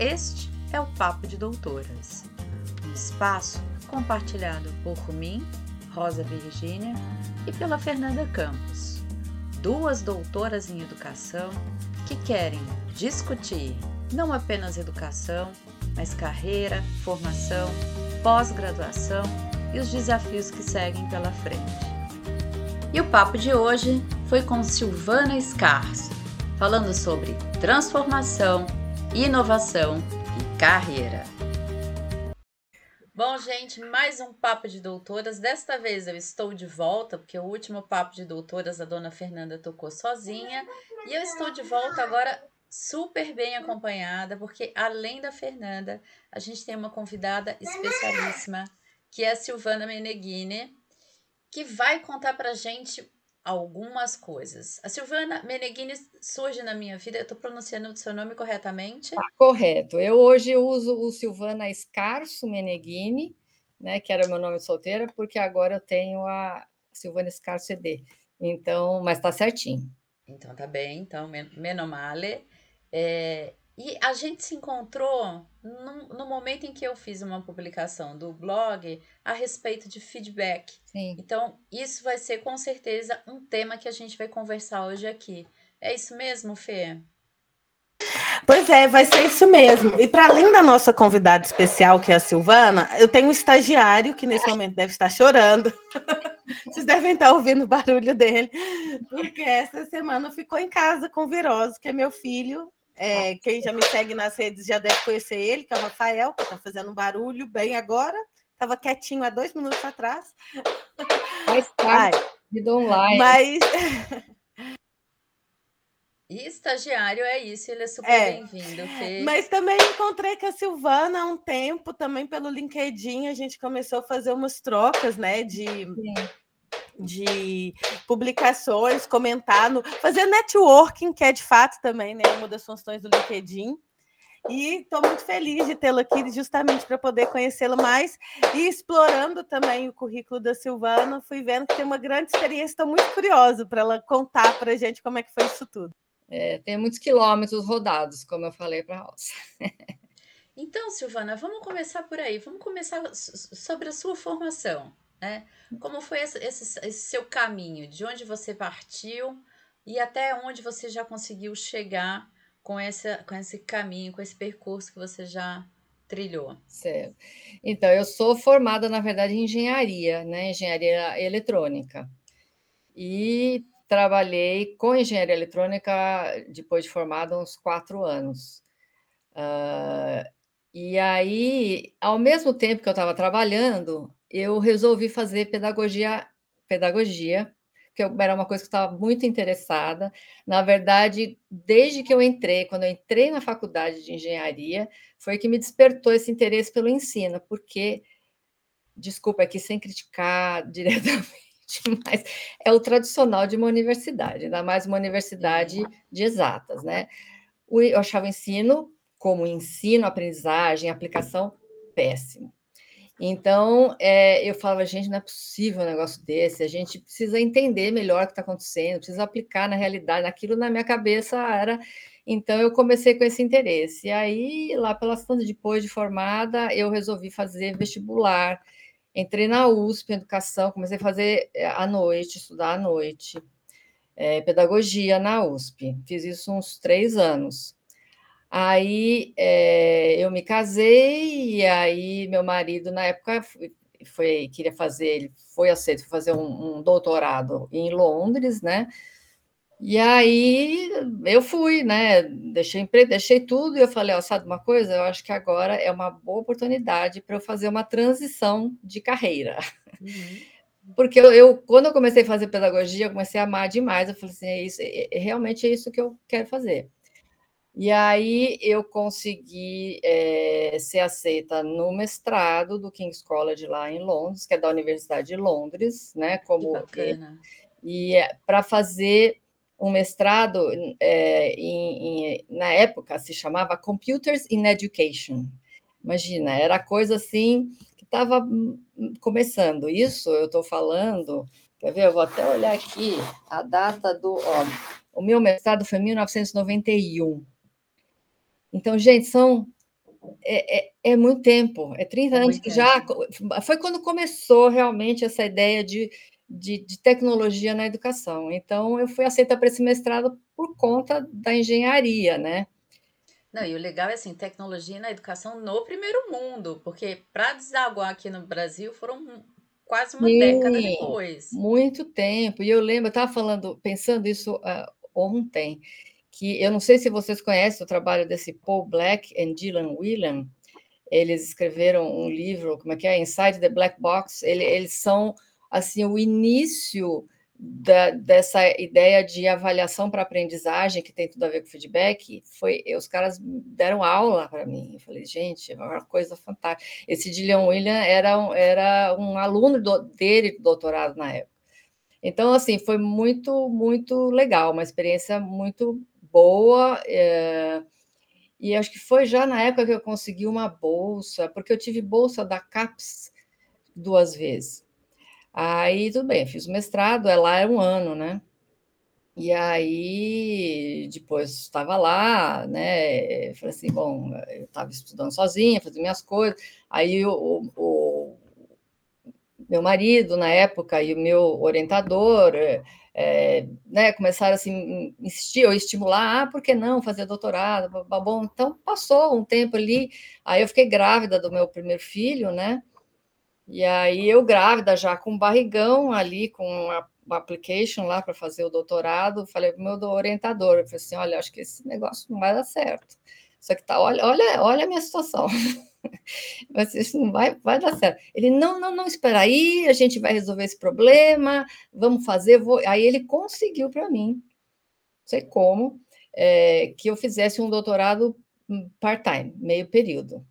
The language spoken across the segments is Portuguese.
Este é o Papo de Doutoras, um espaço compartilhado por mim, Rosa Virgínia, e pela Fernanda Campos, duas doutoras em educação que querem discutir não apenas educação, mas carreira, formação, pós-graduação e os desafios que seguem pela frente. E o papo de hoje foi com Silvana Escarso, falando sobre transformação, inovação e carreira. Bom, gente, mais um papo de doutoras. Desta vez eu estou de volta, porque o último papo de doutoras a dona Fernanda tocou sozinha, e eu estou de volta agora super bem acompanhada, porque além da Fernanda, a gente tem uma convidada especialíssima, que é a Silvana Meneghini, que vai contar pra gente algumas coisas. A Silvana Meneghini surge na minha vida, eu estou pronunciando o seu nome corretamente? Ah, correto. Eu hoje uso o Silvana Escarso Meneghini, né, que era meu nome solteira, porque agora eu tenho a Silvana Escarso ED. Então, mas está certinho. Então tá bem, então menomale. É, e a gente se encontrou no, no, momento em que eu fiz uma publicação do blog a respeito de feedback. Sim. Então, isso vai ser com certeza um tema que a gente vai conversar hoje aqui. É isso mesmo, Fê? Pois é, vai ser isso mesmo. E para além da nossa convidada especial, que é a Silvana, eu tenho um estagiário que nesse momento deve estar chorando. Vocês devem estar ouvindo o barulho dele, porque essa semana ficou em casa com virose, que é meu filho, é, quem já me segue nas redes já deve conhecer ele, que é o Rafael, que está fazendo um barulho bem agora. Estava quietinho há dois minutos atrás. Mas tá, vida online. Mas. E estagiário é isso, ele é super é, bem-vindo. Mas também encontrei com a Silvana há um tempo, também pelo LinkedIn, a gente começou a fazer umas trocas, né? De. Sim de publicações, comentar, no, fazer networking, que é de fato também né, uma das funções do LinkedIn. E estou muito feliz de tê-la aqui, justamente para poder conhecê-la mais e explorando também o currículo da Silvana. Fui vendo que tem uma grande experiência, estou muito curiosa para ela contar para a gente como é que foi isso tudo. É, tem muitos quilômetros rodados, como eu falei para a Rosa. então, Silvana, vamos começar por aí. Vamos começar sobre a sua formação. Né? Como foi esse, esse, esse seu caminho? De onde você partiu e até onde você já conseguiu chegar com, essa, com esse caminho, com esse percurso que você já trilhou? Certo. Então, eu sou formada, na verdade, em engenharia, né? Engenharia eletrônica. E trabalhei com engenharia eletrônica depois de formada uns quatro anos. Uh, e aí, ao mesmo tempo que eu estava trabalhando, eu resolvi fazer pedagogia, pedagogia, que era uma coisa que eu estava muito interessada. Na verdade, desde que eu entrei, quando eu entrei na faculdade de engenharia, foi que me despertou esse interesse pelo ensino, porque, desculpa aqui sem criticar diretamente, mas é o tradicional de uma universidade, ainda mais uma universidade de exatas, né? Eu achava o ensino, como ensino, aprendizagem, aplicação, péssimo. Então, é, eu falava, gente, não é possível um negócio desse, a gente precisa entender melhor o que está acontecendo, precisa aplicar na realidade, aquilo na minha cabeça era. Então, eu comecei com esse interesse. E aí, lá pelas tantas, depois de formada, eu resolvi fazer vestibular. Entrei na USP, educação, comecei a fazer é, à noite, estudar à noite, é, pedagogia na USP. Fiz isso uns três anos. Aí é, eu me casei, e aí meu marido, na época, foi, queria fazer, ele foi aceito fazer um, um, doutorado em Londres, né? E aí eu fui, né? Deixei emprego, deixei tudo, e eu falei, ó, sabe uma coisa? Eu acho que agora é uma boa oportunidade para eu fazer uma transição de carreira. Uhum. Porque eu, eu, quando eu comecei a fazer pedagogia, eu comecei a amar demais. Eu falei assim, é isso, é, é, realmente é isso que eu quero fazer. E aí eu consegui é, ser aceita no mestrado do King's College lá em Londres, que é da Universidade de Londres, né? Como e, e é, para fazer um mestrado é, em, em, na época se chamava Computers in Education. Imagina, era coisa assim que estava começando. Isso eu estou falando. Quer ver? Eu vou até olhar aqui a data do. Ó, o meu mestrado foi em 1991. Então, gente, são é, é, é, muito tempo, é 30 é anos que já. Foi quando começou realmente essa ideia de, de, de, tecnologia na educação. Então, eu fui aceita para esse mestrado por conta da engenharia, né? Não, e o legal é assim, tecnologia na educação no primeiro mundo, porque para desaguar aqui no Brasil foram quase uma Sim, década depois. Muito tempo. E eu lembro, eu estava falando, pensando isso uh, ontem, que eu não sei se vocês conhecem o trabalho desse Paul Black e Dylan Whelan. Eles escreveram um livro, como é que é? Inside the Black Box. Ele, eles são assim o início da, dessa ideia de avaliação para aprendizagem que tem tudo a ver com feedback. Foi os caras deram aula para mim. Eu falei, gente, é uma coisa fantástica. Esse Dylan William era um, era um aluno do, dele do doutorado na época. Então, assim, foi muito, muito legal, uma experiência muito boa. É, e acho que foi já na época que eu consegui uma bolsa, porque eu tive bolsa da CAPES duas vezes. Aí, tudo bem, fiz o mestrado, é lá é um ano, né? E aí, depois estava lá, né? Falei assim, bom, eu estava estudando sozinha, fazendo minhas coisas. Aí o, o, meu marido, na época, e o meu orientador, é, né, começaram assim, insistir ou estimular, ah, por que não fazer doutorado? Bom, então passou um tempo ali, aí eu fiquei grávida do meu primeiro filho, né? E aí eu grávida já com barrigão ali, com a, application lá para fazer o doutorado, falei para o meu orientador, eu falei assim, olha, acho que esse negócio não vai dar certo. Só que tá, olha, olha, olha a minha situação. Mas isso não vai, vai dar certo. Ele, não, não, não, espera aí, a gente vai resolver esse problema, vamos fazer. Vou... Aí ele conseguiu para mim, não sei como, é, que eu fizesse um doutorado hum, part-time, meio período.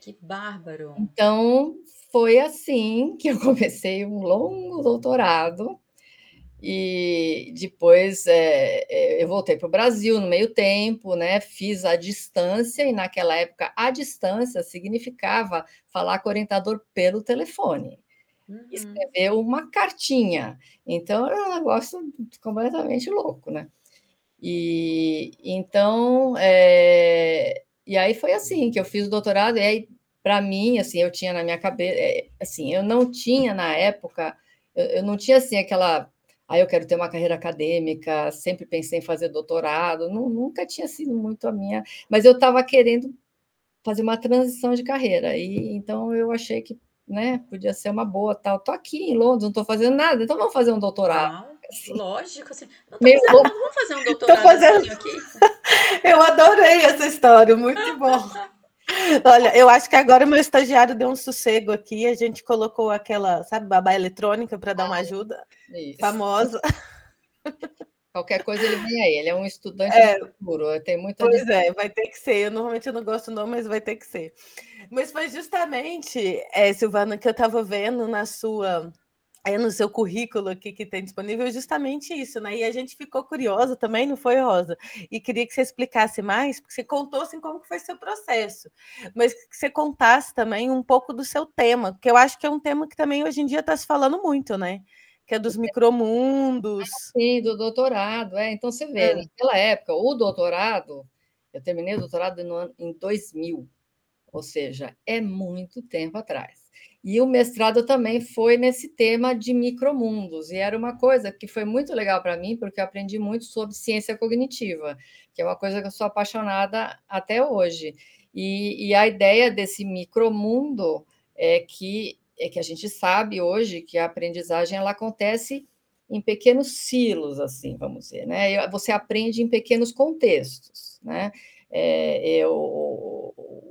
Que bárbaro! Então, foi assim que eu comecei um longo doutorado e depois é, é, eu voltei para o Brasil no meio tempo, né? Fiz a distância, e naquela época a distância significava falar com o orientador pelo telefone. Uhum. Escrever uma cartinha. Então era um negócio completamente louco, né? E então é, e aí foi assim que eu fiz o doutorado, e aí, para mim, assim, eu tinha na minha cabeça, é, assim, eu não tinha na época, eu, eu não tinha assim aquela ah, eu quero ter uma carreira acadêmica, sempre pensei em fazer doutorado, não, nunca tinha sido muito a minha, mas eu estava querendo fazer uma transição de carreira, e então eu achei que né, podia ser uma boa tal. Estou aqui em Londres, não estou fazendo nada, então vamos fazer um doutorado. assim. Lógico, assim. Não Meio... vamos fazer um doutorado fazendo... aqui. eu adorei essa história, muito bom. Olha, eu acho que agora o meu estagiário deu um sossego aqui. A gente colocou aquela, sabe, babá eletrônica para dar uma ajuda. Isso. Famosa. Qualquer coisa ele vem aí. Ele é um estudante é, futuro. Tem muita. Pois é, vai ter que ser. Eu normalmente não gosto não, mas vai ter que ser. Mas foi justamente, é, Silvana, que eu estava vendo na sua é no seu currículo aqui que tem disponível justamente isso, né? E a gente ficou curiosa também, não foi, Rosa? E queria que você explicasse mais, porque você contou assim como foi seu processo, mas que você contasse também um pouco do seu tema, que eu acho que é um tema que também hoje em dia está se falando muito, né? Que é dos micromundos. Sim, do doutorado, é. Então você vê, é. naquela época, o doutorado, eu terminei o doutorado no, em 2000, ou seja, é muito tempo atrás. E o mestrado também foi nesse tema de micromundos, e era uma coisa que foi muito legal para mim, porque eu aprendi muito sobre ciência cognitiva, que é uma coisa que eu sou apaixonada até hoje. E, e a ideia desse micromundo é que, é que a gente sabe hoje que a aprendizagem ela acontece em pequenos silos, assim, vamos dizer, né? Você aprende em pequenos contextos, né? É, eu,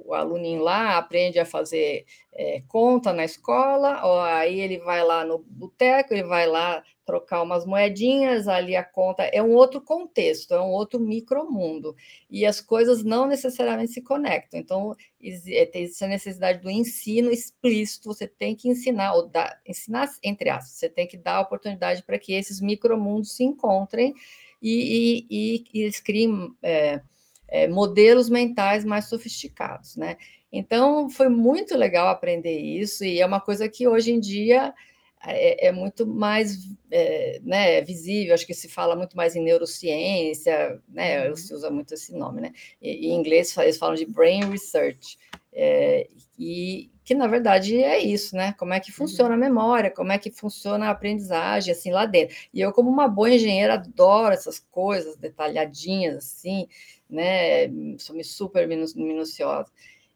o aluninho lá aprende a fazer é, conta na escola, ó, aí ele vai lá no boteco, ele vai lá trocar umas moedinhas, ali a conta é um outro contexto, é um outro micromundo, e as coisas não necessariamente se conectam. Então, é, tem essa necessidade do ensino explícito, você tem que ensinar, ou dar, ensinar entre aspas, você tem que dar a oportunidade para que esses micromundos se encontrem e, e, e, e eles criem. É, é, modelos mentais mais sofisticados, né? Então, foi muito legal aprender isso, e é uma coisa que hoje em dia é, é muito mais é, né, visível, acho que se fala muito mais em neurociência, né, uhum. se usa muito esse nome, né? E, em inglês eles falam de brain research, É, e que na verdade é isso, né? Como é que funciona a memória, como é que funciona a aprendizagem assim lá dentro. E eu, como uma boa engenheira, adoro essas coisas detalhadinhas assim, né? Sou super minuciosa.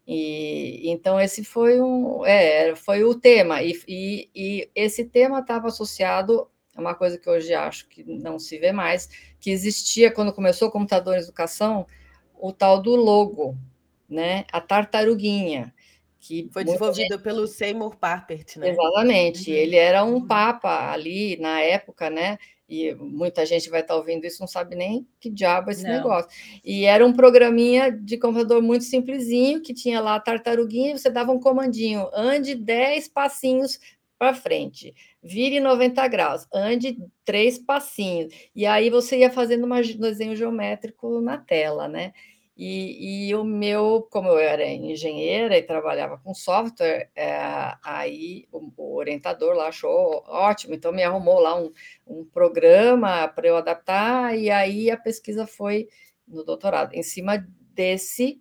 E então esse foi um, é, foi o tema e, e, e esse tema estava associado a uma coisa que hoje acho que não se vê mais, que existia quando começou o computador em educação, o tal do logo, né? A tartaruguinha que foi desenvolvido gente... pelo Seymour Papert, né? Exatamente. Uhum. Ele era um uhum. papa ali na época, né? E muita gente vai estar ouvindo isso não sabe nem que diabo é esse não. negócio. E era um programinha de computador muito simplesinho que tinha lá a tartaruguinha, você dava um comandinho, ande 10 passinhos para frente, vire 90 graus, ande três passinhos. E aí você ia fazendo um desenho geométrico na tela, né? E, e, o meu, como eu era engenheira e trabalhava com software, é, aí o, o, orientador lá achou ótimo, então me arrumou lá um, um programa para eu adaptar, e aí a pesquisa foi no doutorado, em cima desse,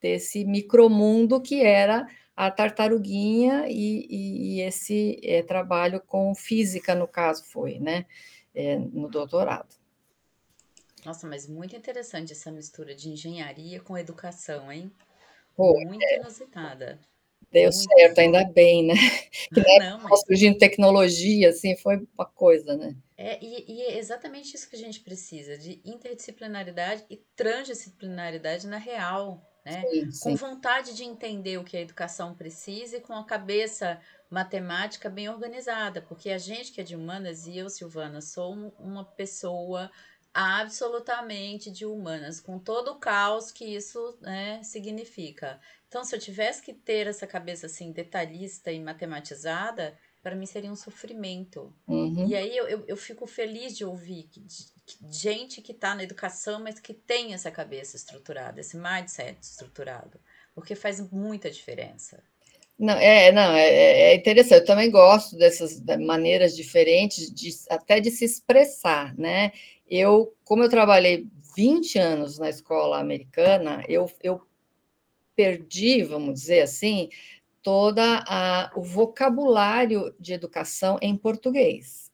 desse micromundo que era a tartaruguinha e, e, e esse é, trabalho com física, no caso, foi, né, é, no doutorado. Nossa, mas muito interessante essa mistura de engenharia com educação, hein? Pô, muito é. inusitada. Deu muito certo, ainda bem, né? Que Não, mas... surgindo tecnologia, assim, foi uma coisa, né? É, e, e, é exatamente isso que a gente precisa, de interdisciplinaridade e transdisciplinaridade na real, né? Sim, sim. Com vontade de entender o que a educação precisa e com a cabeça matemática bem organizada, porque a gente que é de humanas, e eu, Silvana, sou uma pessoa absolutamente de humanas, com todo o caos que isso né, significa. Então, se eu tivesse que ter essa cabeça assim detalhista e matematizada, para mim seria um sofrimento. Uhum. E aí eu, eu, eu, fico feliz de ouvir que, de, que gente que está na educação, mas que tem essa cabeça estruturada, esse mindset estruturado, porque faz muita diferença. Não, é, não, é, é, interessante. Eu também gosto dessas maneiras diferentes, de, até de se expressar, né? Eu, como eu trabalhei 20 anos na escola americana, eu, eu perdi, vamos dizer assim, toda o vocabulário de educação em português.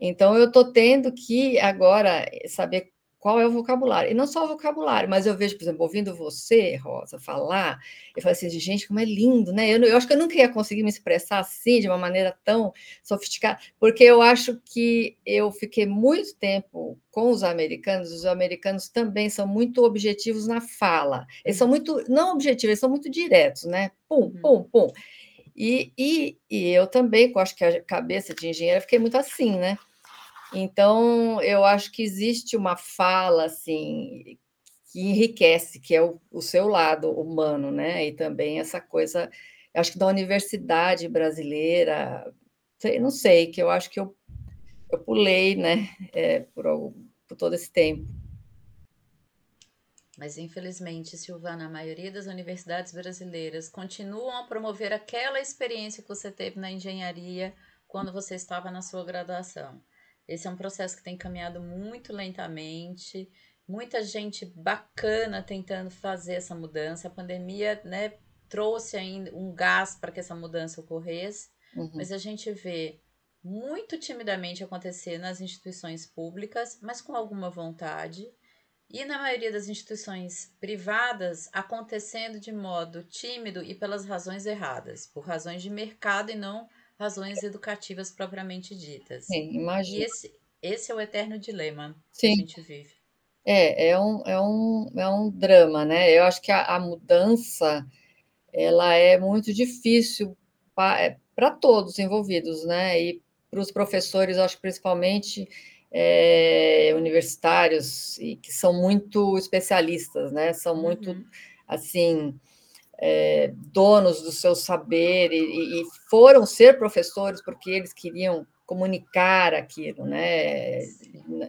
Então, eu estou tendo que agora saber qual é o vocabulário. E não só o vocabulário, mas eu vejo, por exemplo, ouvindo você, Rosa, falar, eu falo assim, gente, como é lindo, né? Eu, eu, acho que eu nunca ia conseguir me expressar assim, de uma maneira tão sofisticada, porque eu acho que eu fiquei muito tempo com os americanos, os americanos também são muito objetivos na fala. Eles são muito, não objetivos, eles são muito diretos, né? Pum, uhum. pum, pum. E, e, e eu também, com acho que a cabeça de engenheiro, fiquei muito assim, né? Então, eu acho que existe uma fala assim que enriquece, que é o, o seu lado humano, né? E também essa coisa, acho que da universidade brasileira, sei, não sei, que eu acho que eu, eu pulei, né? É, por, por todo esse tempo. Mas, infelizmente, Silvana, a maioria das universidades brasileiras continuam a promover aquela experiência que você teve na engenharia quando você estava na sua graduação. Esse é um processo que tem caminhado muito lentamente, muita gente bacana tentando fazer essa mudança. A pandemia, né, trouxe ainda um gás para que essa mudança ocorresse, uhum. mas a gente vê muito timidamente acontecer nas instituições públicas, mas com alguma vontade. E na maioria das instituições privadas, acontecendo de modo tímido e pelas razões erradas, por razões de mercado e não razões educativas propriamente ditas. Sim, imagina. E esse, esse é o eterno dilema Sim. que a gente vive. É, é um, é um, é um drama, né? Eu acho que a, a mudança ela é muito difícil para é, todos envolvidos, né? E para os professores, acho que principalmente é, universitários, e que são muito especialistas, né? São muito, uhum. assim, é, donos do seu saber e, e, foram ser professores porque eles queriam comunicar aquilo, né?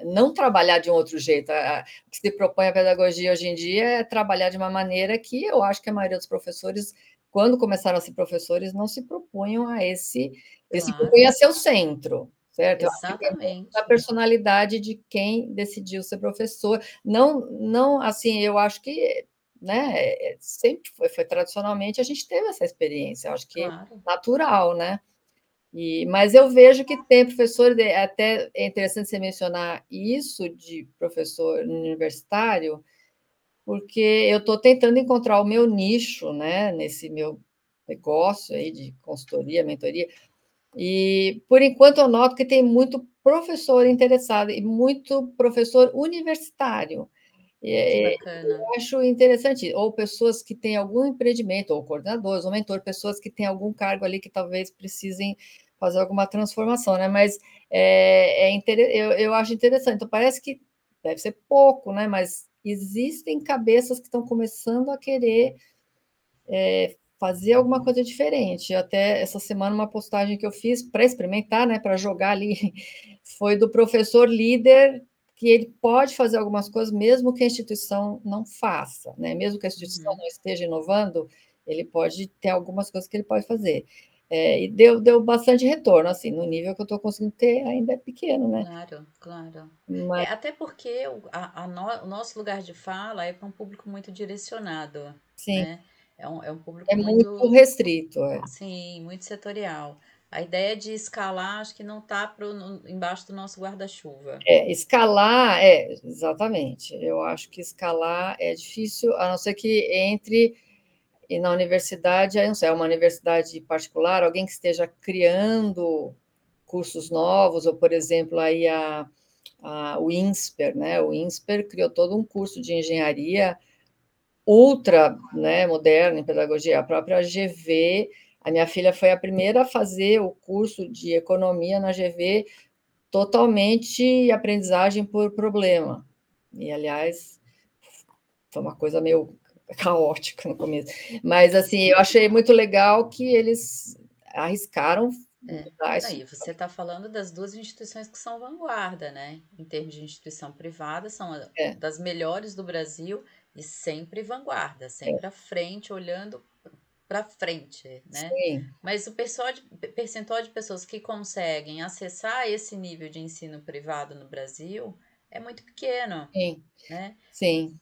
Não trabalhar de um outro jeito. O que se propõe a pedagogia hoje em dia é trabalhar de uma maneira que eu acho que a maioria dos professores, quando começaram a ser professores, não se propunham a esse, eles claro. se propunham a ser o centro, certo? Exatamente. A personalidade de quem decidiu ser professor. Não, não, assim, eu acho que né? É, sempre foi, foi tradicionalmente a gente teve essa experiência, eu acho que claro. é natural, né? E, mas eu vejo que tem professor, até é interessante você mencionar isso de professor universitário, porque eu estou tentando encontrar o meu nicho, né, nesse meu negócio aí de consultoria, mentoria, e por enquanto eu noto que tem muito professor interessado e muito professor universitário. É, eu acho interessante, ou pessoas que têm algum empreendimento, ou coordenadores, ou mentor, pessoas que têm algum cargo ali que talvez precisem fazer alguma transformação, né? Mas é, é eu, eu acho interessante. Então, parece que deve ser pouco, né? Mas existem cabeças que estão começando a querer é, fazer alguma coisa diferente. Até essa semana, uma postagem que eu fiz para experimentar, né, para jogar ali, foi do professor líder que ele pode fazer algumas coisas mesmo que a instituição não faça, né? Mesmo que a instituição uhum. não esteja inovando, ele pode ter algumas coisas que ele pode fazer. É, e deu, deu bastante retorno, assim, no nível que eu estou conseguindo ter, ainda é pequeno, né? Claro, claro. Mas... É, até porque o, a, a no, o nosso lugar de fala é para um público muito direcionado. Sim. Né? É um, é um público é muito, muito restrito. É. Sim, muito setorial. A ideia de escalar, acho que não está embaixo do nosso guarda-chuva. É, escalar, é, exatamente. Eu acho que escalar é difícil, a não ser que entre e na universidade, aí não sei, é uma universidade particular, alguém que esteja criando cursos novos, ou, por exemplo, aí a, a, o INSPER, né? O INSPER criou todo um curso de engenharia ultra né, moderno em pedagogia. A própria GV a minha filha foi a primeira a fazer o curso de economia na GV totalmente aprendizagem por problema. E, aliás, foi uma coisa meio caótica no começo. Mas, assim, eu achei muito legal que eles arriscaram é. Aí você está falando das duas instituições que são vanguarda, né? Em termos de instituição privada, são é. das melhores do Brasil e sempre vanguarda, sempre é. à frente, olhando para frente, né? Sim. Mas o percentual de pessoas que conseguem acessar esse nível de ensino privado no Brasil é muito pequeno. Sim. Né? Sim.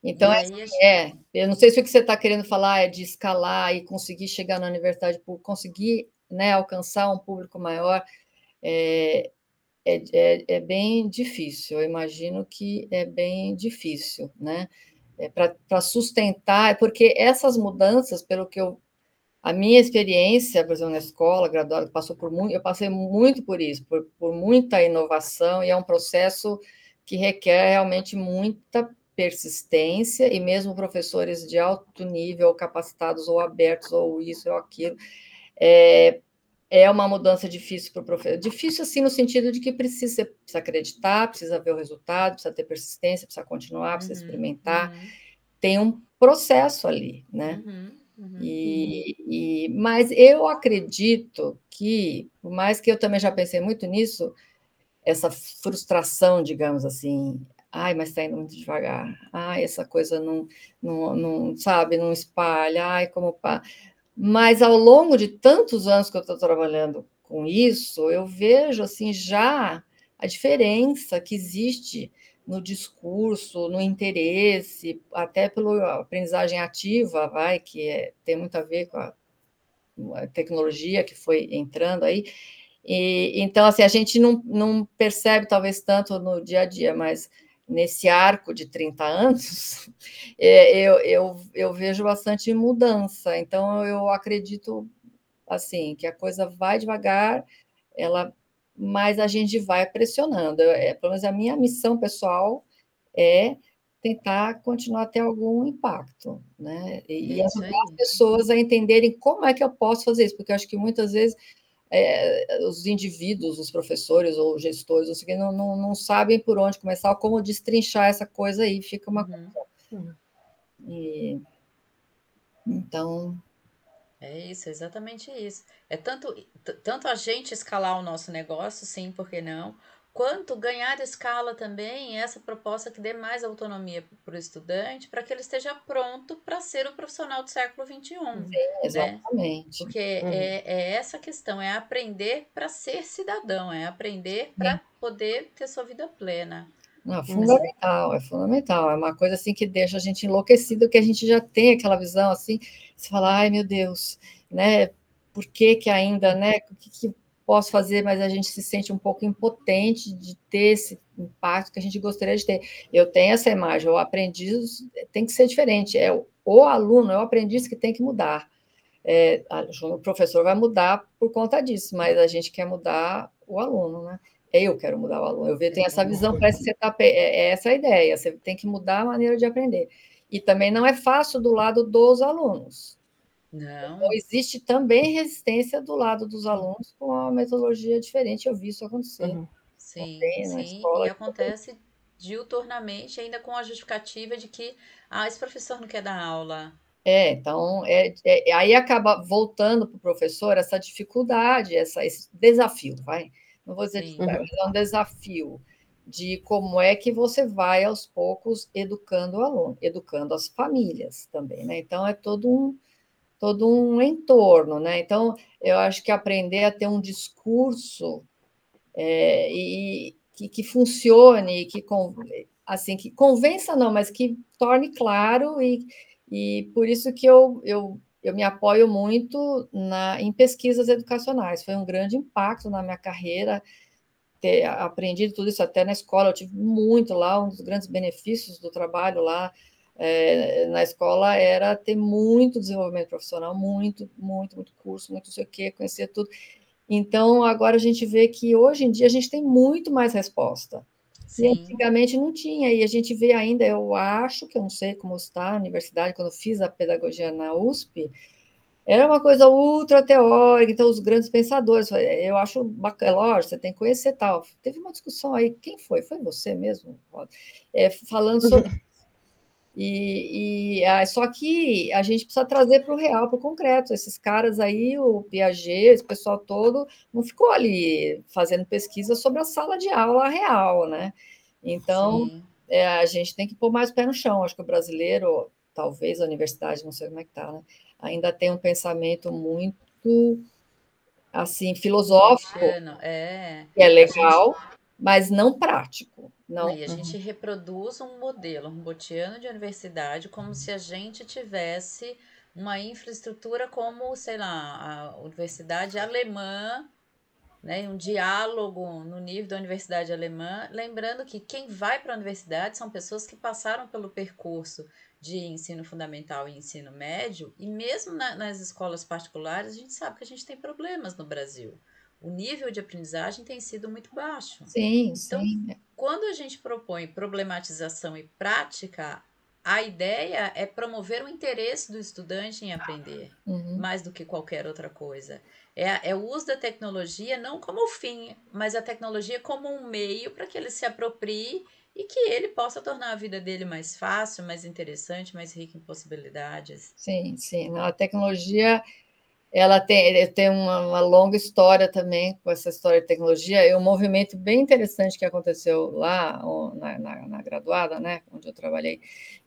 Então, assim, gente... é, eu não sei se o que você está querendo falar é de escalar e conseguir chegar na universidade, conseguir né, alcançar um público maior, é, é, é, é bem difícil. Eu imagino que é bem difícil, né? É, para sustentar, porque essas mudanças, pelo que eu. A minha experiência, por exemplo, na escola, graduada, passou por muito, eu passei muito por isso, por, por muita inovação, e é um processo que requer realmente muita persistência, e mesmo professores de alto nível, capacitados ou abertos, ou isso ou aquilo, é, é uma mudança difícil para o professor. Difícil, assim, no sentido de que precisa, precisa acreditar, precisa ver o resultado, precisa ter persistência, precisa continuar, precisa uhum, experimentar. Uhum. Tem um processo ali, né? Uhum, uhum, e, e, mas eu acredito que, por mais que eu também já pensei muito nisso, essa frustração, digamos assim, ai, mas está indo muito devagar, ai, essa coisa não, não, não sabe, não espalha, ai, como pá. Mas ao longo de tantos anos que eu estou trabalhando com isso, eu vejo assim já a diferença que existe no discurso, no interesse, até pela aprendizagem ativa, vai, que é, tem muito a ver com a, a, tecnologia que foi entrando aí. E, então, assim, a gente não, não percebe talvez tanto no dia a dia, mas nesse arco de 30 anos, é, eu, eu, eu vejo bastante mudança. Então, eu acredito assim que a coisa vai devagar, ela, mas a gente vai pressionando. É, pelo menos a minha missão pessoal é tentar continuar a ter algum impacto, né? E, e ajudar as pessoas a entenderem como é que eu posso fazer isso, porque eu acho que muitas vezes é, os indivíduos, os professores ou gestores, ou seja, não, não, não, sabem por onde começar, ou como destrinchar essa coisa aí, fica uma uhum. coisa. E, então. É isso, exatamente isso. É tanto, tanto a gente escalar o nosso negócio, sim, por que não? Quanto ganhar escala também essa proposta que dê mais autonomia para o estudante, para que ele esteja pronto para ser o profissional do século XXI. Sim, né? exatamente. Né? Porque uhum. é, é, essa questão, é aprender para ser cidadão, é aprender para poder ter sua vida plena. Não, fundamental, é fundamental. É uma coisa assim que deixa a gente enlouquecido, que a gente já tem aquela visão assim, você fala, ai meu Deus, né? Por que, que ainda, né? Que, que posso fazer, mas a gente se sente um pouco impotente de ter esse impacto que a gente gostaria de ter. Eu tenho essa imagem, o aprendiz tem que ser diferente, é o aluno, é o aprendiz que tem que mudar. É, o professor vai mudar por conta disso, mas a gente quer mudar o aluno, né? Eu quero mudar o aluno. Eu tenho essa visão, parece que você tá, é, é essa a ideia, você tem que mudar a maneira de aprender. E também não é fácil do lado dos alunos. Não. Então, existe também resistência do lado dos alunos com uma metodologia diferente. Eu vi isso acontecer. Uhum. Sim, sim. Escola, e acontece diuturnamente, ainda com a justificativa de que ah, esse professor não quer dar aula. É, então, é, é aí acaba voltando para o professor essa dificuldade, essa, esse desafio, vai não vou dizer dificuldade, mas é um desafio de como é que você vai aos poucos educando o aluno, educando as famílias também, né? Então é todo um todo um entorno, né? Então eu acho que aprender a ter um discurso é, e que, que funcione, que assim que convença não, mas que torne claro e, e por isso que eu, eu eu me apoio muito na, em pesquisas educacionais. Foi um grande impacto na minha carreira ter aprendido tudo isso até na escola. Eu tive muito lá, um dos grandes benefícios do trabalho lá é, na escola era ter muito desenvolvimento profissional, muito, muito, muito curso, muito não sei o quê, conhecer tudo. Então, agora a gente vê que hoje em dia a gente tem muito mais resposta. Sim. E antigamente não tinha, e a gente vê ainda, eu acho, que eu não sei como está a universidade, quando eu fiz a pedagogia na USP, era uma coisa ultra teórica, então os grandes pensadores, eu acho bacana, lógico, você tem que conhecer tal. Teve uma discussão aí, quem foi? Foi você mesmo? É, falando sobre E, e ah, só que a gente precisa trazer para o real, para o concreto. Esses caras aí, o Piaget, esse pessoal todo, não ficou ali fazendo pesquisa sobre a sala de aula real, né? Então, é, a gente tem que pôr mais o pé no chão. Acho que o brasileiro, talvez a universidade, não sei como é que está, né? ainda tem um pensamento muito assim filosófico, é, que é legal. Mas não prático. Não. E a gente reproduz um modelo humboldtiano de universidade como se a gente tivesse uma infraestrutura como, sei lá, a universidade alemã, né, um diálogo no nível da universidade alemã, lembrando que quem vai para a universidade são pessoas que passaram pelo percurso de ensino fundamental e ensino médio, e mesmo na, nas escolas particulares, a gente sabe que a gente tem problemas no Brasil o nível de aprendizagem tem sido muito baixo. Sim, então, sim. quando a gente propõe problematização e prática, a ideia é promover o interesse do estudante em aprender, uhum. mais do que qualquer outra coisa. É, é o uso da tecnologia não como fim, mas a tecnologia como um meio para que ele se aproprie e que ele possa tornar a vida dele mais fácil, mais interessante, mais rica em possibilidades. Sim, sim. A tecnologia ela tem, tem uma, uma, longa história também com essa história de tecnologia, e um movimento bem interessante que aconteceu lá na, na, na, graduada, né, onde eu trabalhei,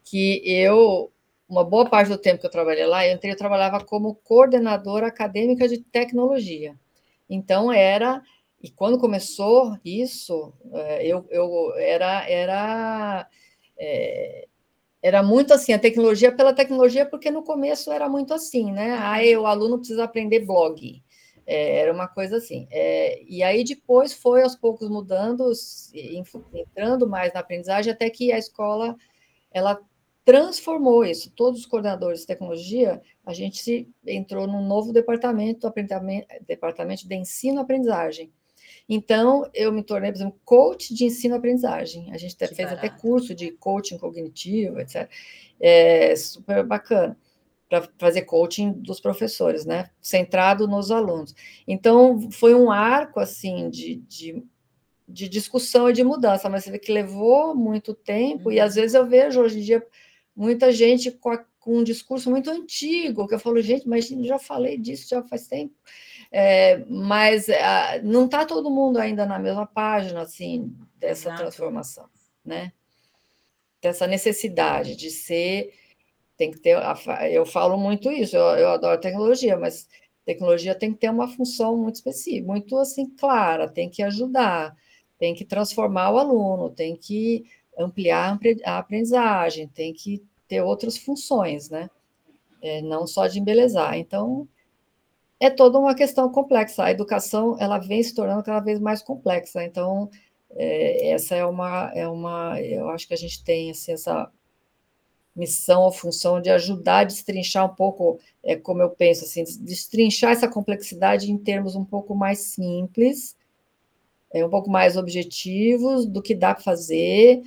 que eu, uma boa parte do tempo que eu trabalhei lá, eu, entrei, eu trabalhava como coordenadora acadêmica de tecnologia. Então, era, e quando começou isso, é, eu, eu era, era é, era muito assim, a tecnologia pela tecnologia, porque no começo era muito assim, né? Aí o aluno precisa aprender blog. É, era uma coisa assim. É, e aí depois foi aos poucos mudando, entrando mais na aprendizagem, até que a escola ela transformou isso. Todos os coordenadores de tecnologia, a gente entrou num novo departamento, departamento de ensino-aprendizagem. Então, eu me tornei, por exemplo, coach de ensino-aprendizagem. A gente fez barato. até curso de coaching cognitivo, etc. É super bacana para fazer coaching dos professores, né? Centrado nos alunos. Então, foi um arco, assim, de, de, de discussão e de mudança, mas você vê que levou muito tempo, uhum. e às vezes eu vejo hoje em dia muita gente com, a, com um discurso muito antigo, que eu falo, gente, mas já falei disso já faz tempo. É, mas a, não está todo mundo ainda na mesma página assim dessa Exato. transformação, né? Dessa necessidade de ser tem que ter. Eu falo muito isso. Eu, eu adoro tecnologia, mas tecnologia tem que ter uma função muito específica, muito assim clara. Tem que ajudar, tem que transformar o aluno, tem que ampliar a aprendizagem, tem que ter outras funções, né? É, não só de embelezar. Então, é toda uma questão complexa. A educação ela vem se tornando cada vez mais complexa. Então, é, essa é uma, é uma, eu acho que a gente tem assim, essa missão ou função de ajudar a destrinchar um pouco, é, como eu penso, assim, destrinchar essa complexidade em termos um pouco mais simples, é, um pouco mais objetivos do que dá para fazer.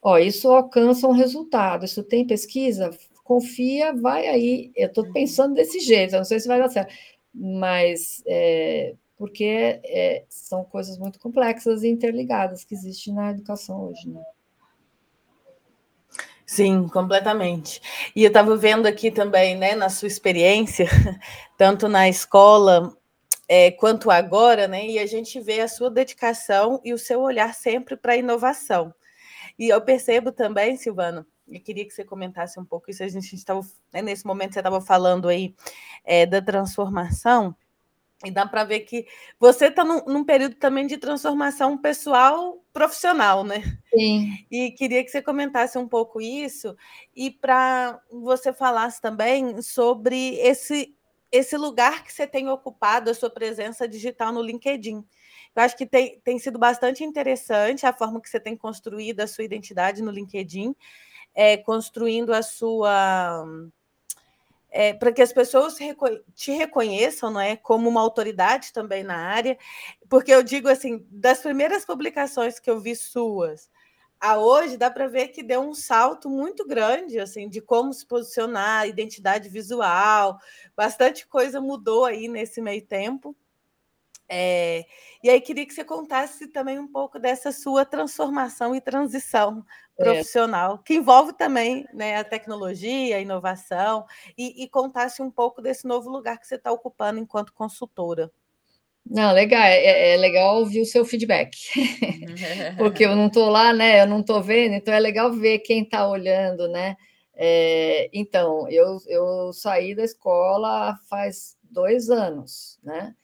Ó, isso alcança um resultado, isso tem pesquisa, confia, vai aí. Eu estou pensando desse jeito, eu não sei se vai dar certo, mas é, porque é, são coisas muito complexas e interligadas que existem na educação hoje, né? Sim, completamente. E eu estava vendo aqui também, né, na sua experiência, tanto na escola é, quanto agora, né, e a gente vê a sua dedicação e o seu olhar sempre para a inovação. E eu percebo também, Silvano, e queria que você comentasse um pouco isso. A gente estava, né, nesse momento, você estava falando aí é, da transformação, e dá para ver que você está num, num, período também de transformação pessoal profissional, né? Sim. E queria que você comentasse um pouco isso e para você falasse também sobre esse, esse lugar que você tem ocupado, a sua presença digital no LinkedIn. Eu acho que tem, tem sido bastante interessante a forma que você tem construído a sua identidade no LinkedIn, é, construindo a sua é, para que as pessoas te reconheçam não é, como uma autoridade também na área, porque eu digo assim, das primeiras publicações que eu vi suas a hoje, dá para ver que deu um salto muito grande assim de como se posicionar, identidade visual, bastante coisa mudou aí nesse meio tempo. É, e aí queria que você contasse também um pouco dessa sua transformação e transição é. profissional, é. que envolve também né, a tecnologia, a inovação, e, e contasse um pouco desse novo lugar que você está ocupando enquanto consultora. Não, legal, é, é, é legal ouvir o seu feedback, porque eu não estou lá, né? Eu não estou vendo, então é legal ver quem está olhando, né? É, então, eu, eu saí da escola faz dois anos, né?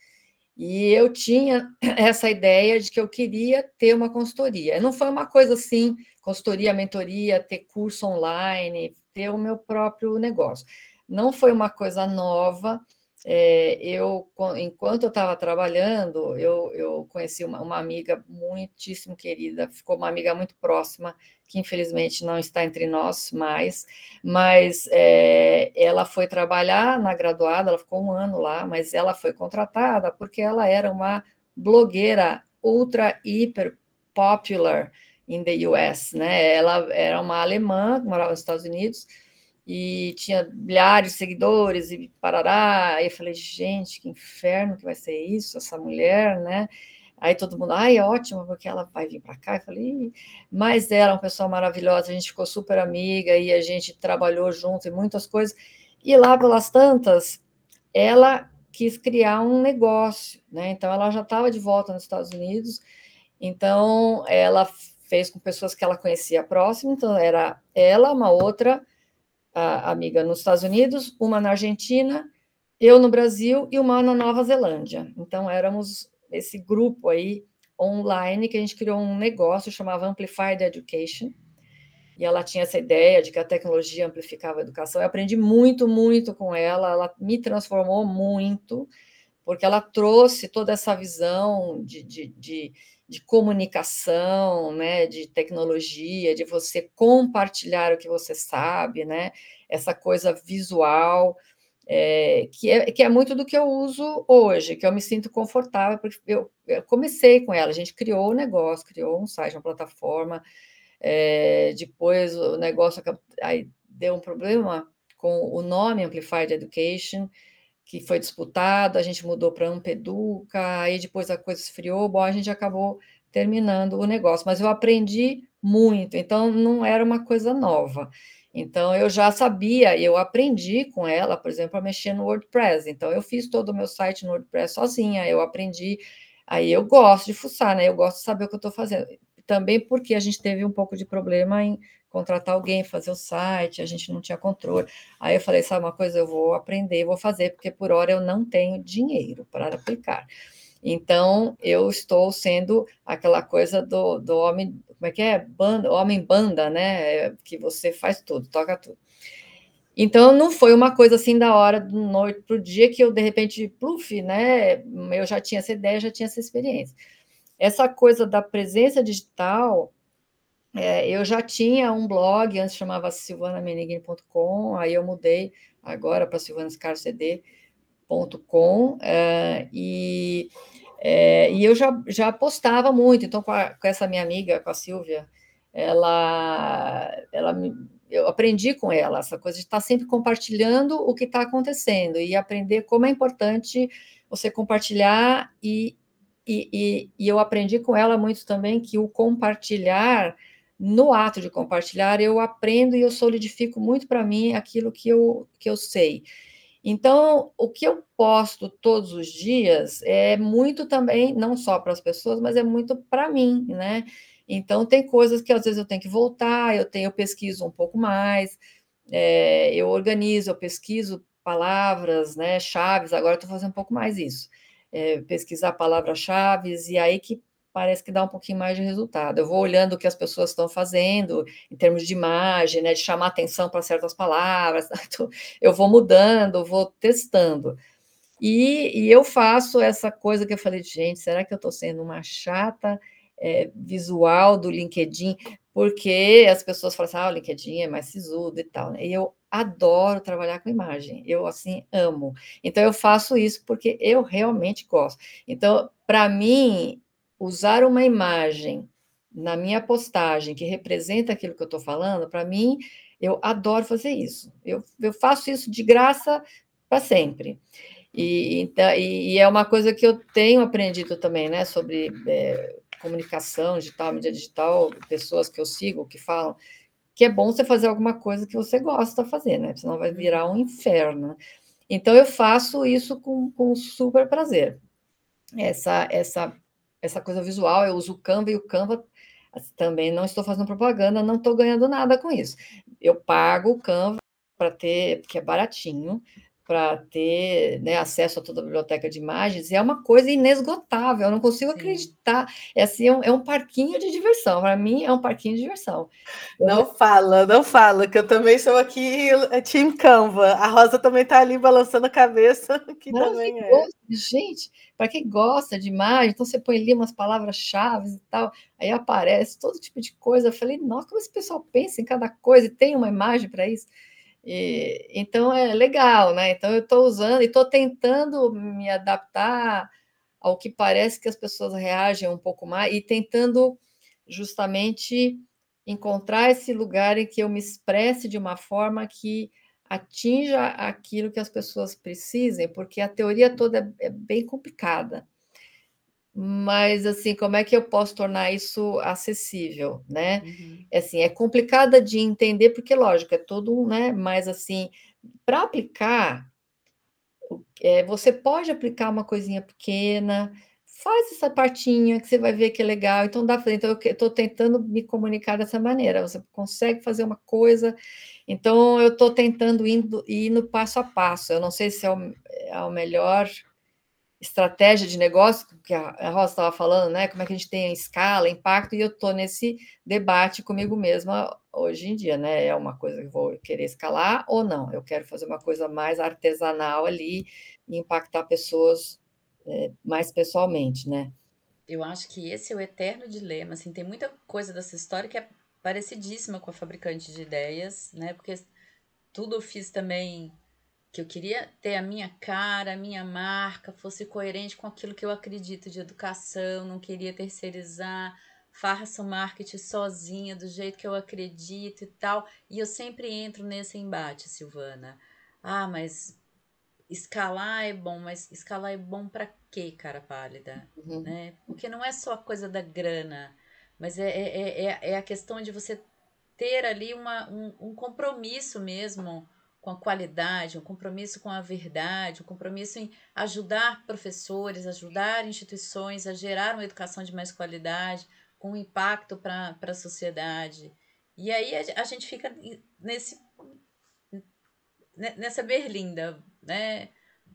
E eu tinha essa ideia de que eu queria ter uma consultoria. Não foi uma coisa assim, consultoria, mentoria, ter curso online, ter o meu próprio negócio. Não foi uma coisa nova. É, eu, enquanto eu estava trabalhando, eu, eu conheci uma, uma, amiga muitíssimo querida, ficou uma amiga muito próxima, que infelizmente não está entre nós mais, mas é, ela foi trabalhar na graduada, ela ficou um ano lá, mas ela foi contratada porque ela era uma blogueira ultra, hiper popular in the US, né? Ela era uma alemã, morava nos Estados Unidos, e tinha milhares de seguidores e parará. Aí eu falei, gente, que inferno que vai ser isso, essa mulher, né? Aí todo mundo, ai, é ótimo, porque ela vai vir para cá. Eu falei, mas ela é uma pessoa maravilhosa, a gente ficou super amiga e a gente trabalhou junto em muitas coisas. E lá pelas tantas, ela quis criar um negócio, né? Então ela já estava de volta nos Estados Unidos, então ela fez com pessoas que ela conhecia próximo, então era ela, uma outra amiga nos Estados Unidos, uma na Argentina, eu no Brasil e uma na Nova Zelândia. Então, éramos esse grupo aí online que a gente criou um negócio chamava Amplified Education. E ela tinha essa ideia de que a tecnologia amplificava a educação. Eu aprendi muito, muito com ela, ela me transformou muito, porque ela trouxe toda essa visão de, de, de de comunicação, né, de tecnologia, de você compartilhar o que você sabe, né, essa coisa visual, é, que, é, que é muito do que eu uso hoje, que eu me sinto confortável, porque eu, eu comecei com ela, a gente criou o negócio, criou um site, uma plataforma, é, depois o negócio aí deu um problema com o nome Amplified Education, que foi disputado, a gente mudou para Ampeduca, aí depois a coisa esfriou, bom, a gente acabou terminando o negócio, mas eu aprendi muito, então não era uma coisa nova. Então eu já sabia, eu aprendi com ela, por exemplo, a mexer no WordPress. Então eu fiz todo o meu site no WordPress sozinha, eu aprendi. Aí eu gosto de fuçar, né? Eu gosto de saber o que eu estou fazendo. Também porque a gente teve um pouco de problema em contratar alguém, fazer o site, a gente não tinha controle. Aí eu falei, sabe uma coisa, eu vou aprender, vou fazer, porque por hora eu não tenho dinheiro para aplicar. Então, eu estou sendo aquela coisa do, do homem, como é que é? Banda, homem banda, né? Que você faz tudo, toca tudo. Então, não foi uma coisa assim da hora, do noite para o dia, que eu, de repente, pluf, né? Eu já tinha essa ideia, já tinha essa experiência. Essa coisa da presença digital, é, eu já tinha um blog, antes chamava silvanameniguin.com, aí eu mudei agora para silvanascarcd.com, é, e, é, e eu já, já postava muito, então com, a, com essa minha amiga, com a Silvia, ela, ela eu aprendi com ela essa coisa de estar sempre compartilhando o que está acontecendo e aprender como é importante você compartilhar e, e, e, e, eu aprendi com ela muito também que o compartilhar, no ato de compartilhar, eu aprendo e eu solidifico muito para mim aquilo que eu, que eu sei. Então, o que eu posto todos os dias é muito também, não só para as pessoas, mas é muito para mim, né? Então, tem coisas que às vezes eu tenho que voltar, eu tenho, eu pesquiso um pouco mais, é, eu organizo, eu pesquiso palavras, né, chaves, agora estou fazendo um pouco mais isso. É, pesquisar palavras-chave, e aí que parece que dá um pouquinho mais de resultado. Eu vou olhando o que as pessoas estão fazendo em termos de imagem, né, de chamar atenção para certas palavras, então, eu vou mudando, vou testando. E, e, eu faço essa coisa que eu falei, gente, será que eu estou sendo uma chata? é, visual do LinkedIn, porque as pessoas falam assim, ah, o LinkedIn é mais sisudo e tal, né? E eu adoro trabalhar com imagem, eu, assim, amo. Então, eu faço isso porque eu realmente gosto. Então, para mim, usar uma imagem na minha postagem que representa aquilo que eu estou falando, para mim, eu adoro fazer isso. Eu, eu faço isso de graça para sempre. E, então, e, e, é uma coisa que eu tenho aprendido também, né, sobre é, comunicação digital, mídia digital, pessoas que eu sigo que falam que é bom você fazer alguma coisa que você gosta de fazer, né? Senão vai virar um inferno. Então eu faço isso com, com super prazer. Essa, essa, essa coisa visual, eu uso o Canva e o Canva também não estou fazendo propaganda, não estou ganhando nada com isso. Eu pago o Canva para ter, porque é baratinho, para ter né, acesso a toda a biblioteca de imagens, é uma coisa inesgotável, eu não consigo Sim. acreditar. É, assim, é, um, é um parquinho de diversão, para mim é um parquinho de diversão. Não eu... fala, não fala, que eu também sou aqui é Team Canva, a Rosa também está ali balançando a cabeça, que também é. Gente, para quem gosta de imagem, então você põe ali umas palavras-chave e tal, aí aparece todo tipo de coisa. Eu falei, nossa, como esse pessoal pensa em cada coisa e tem uma imagem para isso. E, então é legal, né? Então eu estou usando e estou tentando me adaptar ao que parece que as pessoas reagem um pouco mais e tentando justamente encontrar esse lugar em que eu me expresse de uma forma que atinja aquilo que as pessoas precisem, porque a teoria toda é, é bem complicada. Mas, assim, como é que eu posso tornar isso acessível, né? Uhum. É assim, é complicada de entender, porque, lógico, é todo, né? Mas, assim, para aplicar, é, você pode aplicar uma coisinha pequena, faz essa partinha que você vai ver que é legal. Então, dá Então, eu estou tentando me comunicar dessa maneira. Você consegue fazer uma coisa. Então, eu estou tentando ir, ir no passo a passo. Eu não sei se é o, é o melhor estratégia de negócio, que a Rosa estava falando, né? Como é que a gente tem escala, impacto, e eu estou nesse debate comigo mesma hoje em dia, né? É uma coisa que vou querer escalar ou não? Eu quero fazer uma coisa mais artesanal ali e impactar pessoas é, mais pessoalmente, né? Eu acho que esse é o eterno dilema, assim, tem muita coisa dessa história que é parecidíssima com a fabricante de ideias, né? Porque tudo eu fiz também que eu queria ter a minha cara, a minha marca, fosse coerente com aquilo que eu acredito de educação, não queria terceirizar, faça o marketing sozinha, do jeito que eu acredito e tal. E eu sempre entro nesse embate, Silvana. Ah, mas escalar é bom, mas escalar é bom para quê, cara pálida? Uhum. Né? Porque não é só a coisa da grana, mas é, é, é, é a questão de você ter ali uma, um, um compromisso mesmo com a qualidade, um compromisso com a verdade, um compromisso em ajudar professores, ajudar instituições a gerar uma educação de mais qualidade, com impacto para a sociedade. E aí a, a, gente fica nesse nessa berlinda, né?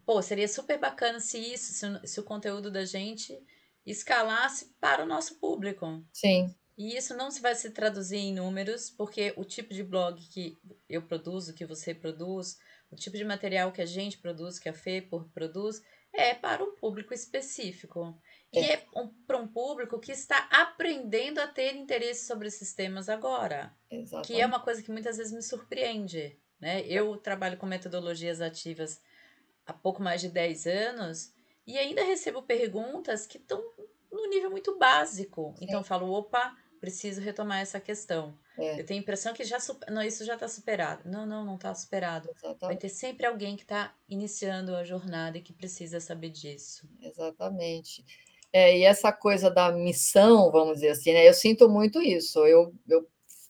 pô, seria super bacana se isso, se, se o conteúdo da gente escalasse para o nosso público. Sim. E isso não se vai se traduzir em números, porque o tipo de blog que eu produzo, que você produz, o tipo de material que a gente produz, que a Fê produz, é para um público específico. E é, é um, para um público que está aprendendo a ter interesse sobre esses temas agora. Exatamente. Que é uma coisa que muitas vezes me surpreende. Né? Eu trabalho com metodologias ativas há pouco mais de 10 anos e ainda recebo perguntas que estão no nível muito básico. Sim. Então eu falo, opa, preciso retomar essa questão. É. Eu tenho a impressão que já não, isso já está superado. Não, não, não está superado. Exatamente. Vai ter sempre alguém que está iniciando a jornada e que precisa saber disso. Exatamente. É, e essa coisa da missão, vamos dizer assim, né? Eu sinto muito isso. Eu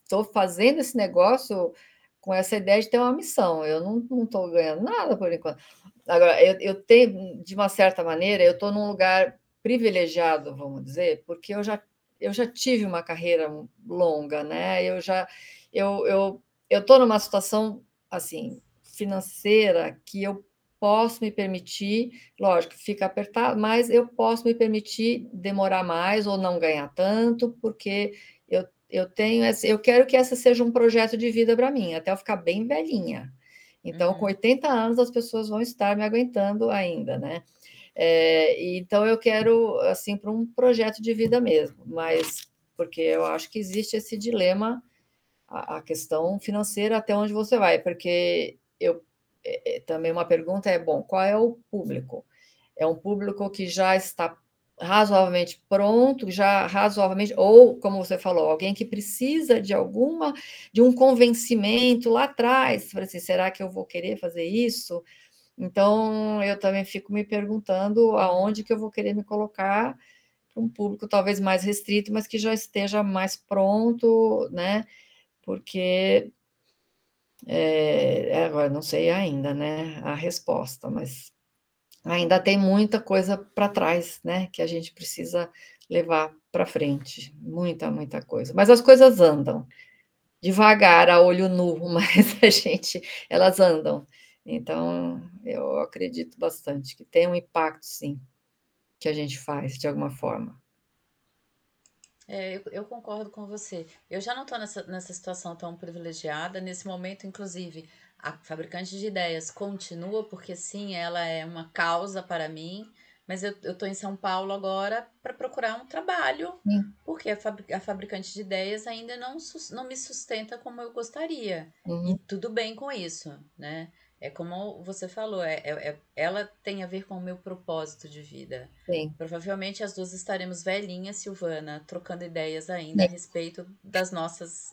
estou fazendo esse negócio com essa ideia de ter uma missão. Eu não estou ganhando nada por enquanto. Agora, eu, eu tenho, de uma certa maneira, eu estou num lugar privilegiado, vamos dizer, porque eu já eu já tive uma carreira longa, né? Eu já eu eu eu estou numa situação assim financeira que eu posso me permitir, lógico, fica apertado, mas eu posso me permitir demorar mais ou não ganhar tanto, porque eu, eu tenho essa, eu quero que essa seja um projeto de vida para mim, até eu ficar bem velhinha. Então, uhum. com 80 anos, as pessoas vão estar me aguentando ainda, né? É, então eu quero assim para um projeto de vida mesmo, mas porque eu acho que existe esse dilema, a, a questão financeira até onde você vai, porque eu é, é, também uma pergunta é bom, qual é o público? É um público que já está razoavelmente pronto, já razoavelmente, ou como você falou, alguém que precisa de alguma, de um convencimento lá atrás, para assim, será que eu vou querer fazer isso? Então, eu também fico me perguntando aonde que eu vou querer me colocar para um público talvez mais restrito, mas que já esteja mais pronto, né? Porque é, agora não sei ainda, né? A resposta, mas ainda tem muita coisa para trás, né? Que a gente precisa levar para frente, muita, muita coisa. Mas as coisas andam devagar, a olho nu, mas a gente, elas andam. Então, eu acredito bastante que tem um impacto, sim, que a gente faz de alguma forma. É, eu, eu, concordo com você. Eu já não estou nessa, nessa situação tão privilegiada. Nesse momento, inclusive, a fabricante de ideias continua, porque sim, ela é uma causa para mim, mas eu estou em São Paulo agora para procurar um trabalho, sim. porque a, fabri a, fabricante de ideias ainda não, não me sustenta como eu gostaria. Uhum. E tudo bem com isso, né? É como você falou, é, é, é, ela tem a ver com o meu propósito de vida. Sim. Provavelmente as duas estaremos velhinhas, Silvana, trocando ideias ainda é. a respeito das nossas